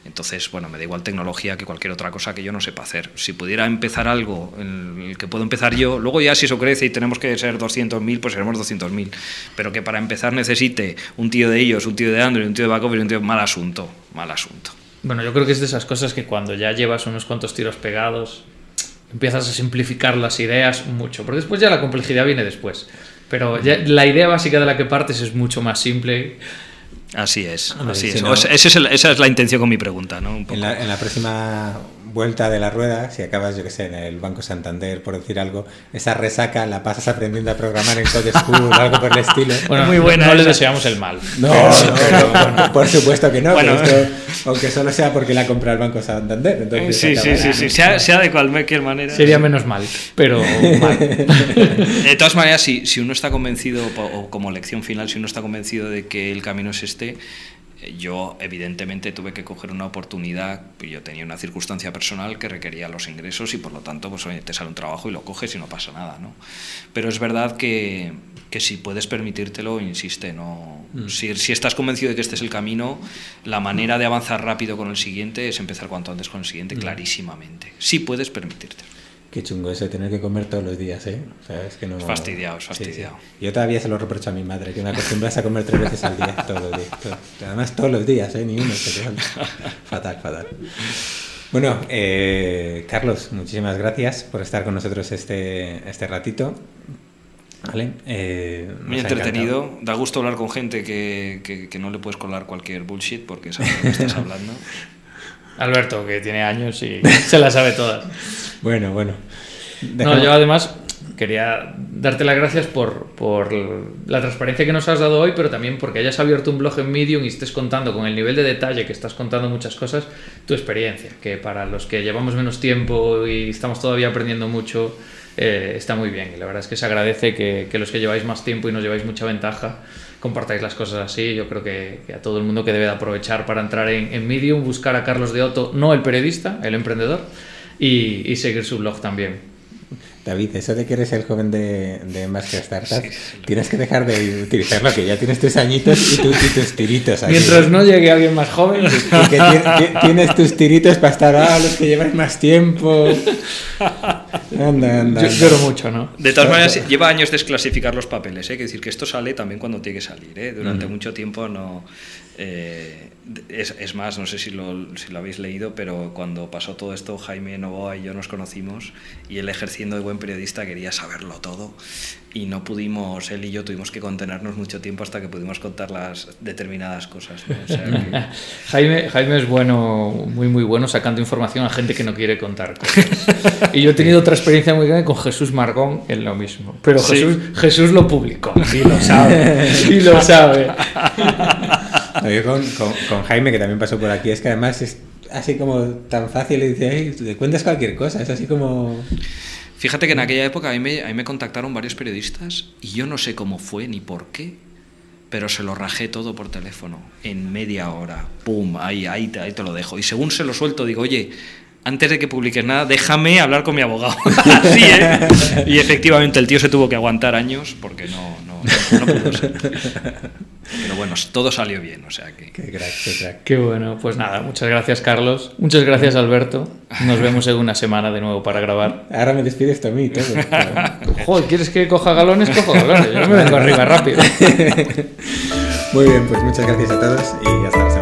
Entonces, bueno, me da igual tecnología que cualquier otra cosa que yo no sepa hacer. Si pudiera empezar algo en el que puedo empezar yo, luego ya si eso crece y tenemos que ser 200.000, pues seremos 200.000. Pero que para empezar necesite un tío de ellos, un tío de Android, un tío de y un tío mal asunto, mal asunto. Bueno, yo creo que es de esas cosas que cuando ya llevas unos cuantos tiros pegados, empiezas a simplificar las ideas mucho, porque después ya la complejidad viene después. Pero la idea básica de la que partes es mucho más simple. Así es, así es. esa es la intención con mi pregunta, ¿no? En, la, en, la, próxima vuelta de la rueda, si acabas, yo que sé, en el Banco Santander, por decir algo, esa resaca la pasas aprendiendo a programar en Code School o algo por el <laughs> estilo. Bueno, muy buena. No, le deseamos el mal. No, no, por supuesto que no. Bueno, aunque solo sea porque la compra el Banco Santander. Entonces sí, sí, sí, sí, sea, sea, de cualquier manera. Sería menos mal, pero <laughs> mal. De todas maneras, si, si uno está convencido, o como lección final, si uno está convencido de que el camino es este, yo evidentemente tuve que coger una oportunidad, yo tenía una circunstancia personal que requería los ingresos y por lo tanto pues te sale un trabajo y lo coges y no pasa nada, ¿no? Pero es verdad que, que si puedes permitírtelo, insiste, no mm. si, si, estás convencido de que este es el camino, la manera de avanzar rápido con el siguiente es empezar cuanto antes con el siguiente, mm. clarísimamente. Si puedes permitírtelo. Qué chungo eso tener que comer todos los días, ¿eh? O sea, es que no... Fastidiado, fastidiado. Yo todavía se lo reprocho a mi madre, que me acostumbras a comer tres veces al día, <laughs> todos los días. Además, todos los días, ¿eh? Ni uno. fatal, fatal. Bueno, eh, Carlos, muchísimas gracias por estar con nosotros este, este ratito. ¿Vale? Eh, Muy entretenido. Da gusto hablar con gente que, que, que, no le puedes colar cualquier bullshit porque sabes de lo que estás <laughs> hablando. Alberto, que tiene años y se la sabe todas. <laughs> Bueno, bueno. No, yo además quería darte las gracias por, por, la transparencia que nos has dado hoy, pero también porque hayas abierto un blog en Medium y estés contando con el nivel de detalle que estás contando muchas cosas, tu experiencia, que para los que llevamos menos tiempo y estamos todavía aprendiendo mucho, eh, está muy bien. Y la verdad es que se agradece que, que, los que lleváis más tiempo y nos lleváis mucha ventaja, compartáis las cosas así. Yo creo que, a todo el mundo que debe de aprovechar para entrar en, en Medium, buscar a Carlos de Otto, no el periodista, el emprendedor, y, y seguir su blog también. David, eso de que eres el joven de, de Más que Startup, tienes que dejar de utilizarlo, que ya tienes tus añitos y, tus tiritos. Mientras no llegue alguien más joven. Y que tienes tus tiritos para estar a ah, los que llevan más tiempo. Anda, anda, Yo lloro mucho, ¿no? De todas maneras, lleva años desclasificar los papeles, ¿eh? que decir que esto sale también cuando tiene que salir. ¿eh? Durante mucho tiempo no. Eh, es, es, más, no sé si lo, si lo, habéis leído, pero cuando pasó todo esto, Jaime Novoa y yo nos conocimos y él ejerciendo de buen periodista quería saberlo todo y no pudimos, él y yo tuvimos que contenernos mucho tiempo hasta que pudimos contar las determinadas cosas. <laughs> Jaime, Jaime es bueno, muy muy bueno sacando información a gente que no quiere contar cosas. <laughs> Y yo he tenido otra experiencia muy grande con Jesús Margón en lo mismo. Pero Jesús, Jesús lo publicó y lo sabe. y lo sabe. <laughs> con, con, Jaime, que también pasó por aquí, es que además es así como tan fácil y dice, te cuentas cualquier cosa, es así como... Fíjate que en aquella época a mí, me, a mí me contactaron varios periodistas y yo no sé cómo fue ni por qué, pero se lo rajé todo por teléfono en media hora. ¡Pum! Ahí, ahí, ahí te lo dejo. Y según se lo suelto, digo, oye, antes de que publiques nada, déjame hablar con mi abogado. <laughs> Así, ¿eh? Y efectivamente el tío se tuvo que aguantar años porque no, no, no pudo ser. Pero bueno, todo salió bien, o sea que... Qué crack, qué crack. Qué bueno, pues nada, muchas gracias Carlos, muchas gracias Alberto. Nos vemos en una semana de nuevo para grabar. Ahora me despides tú a mí, todo. <laughs> Joder, ¿quieres que coja galones? Cojo galones, yo me vengo arriba rápido. <laughs> Muy bien, pues muchas gracias a todos y hasta la semana.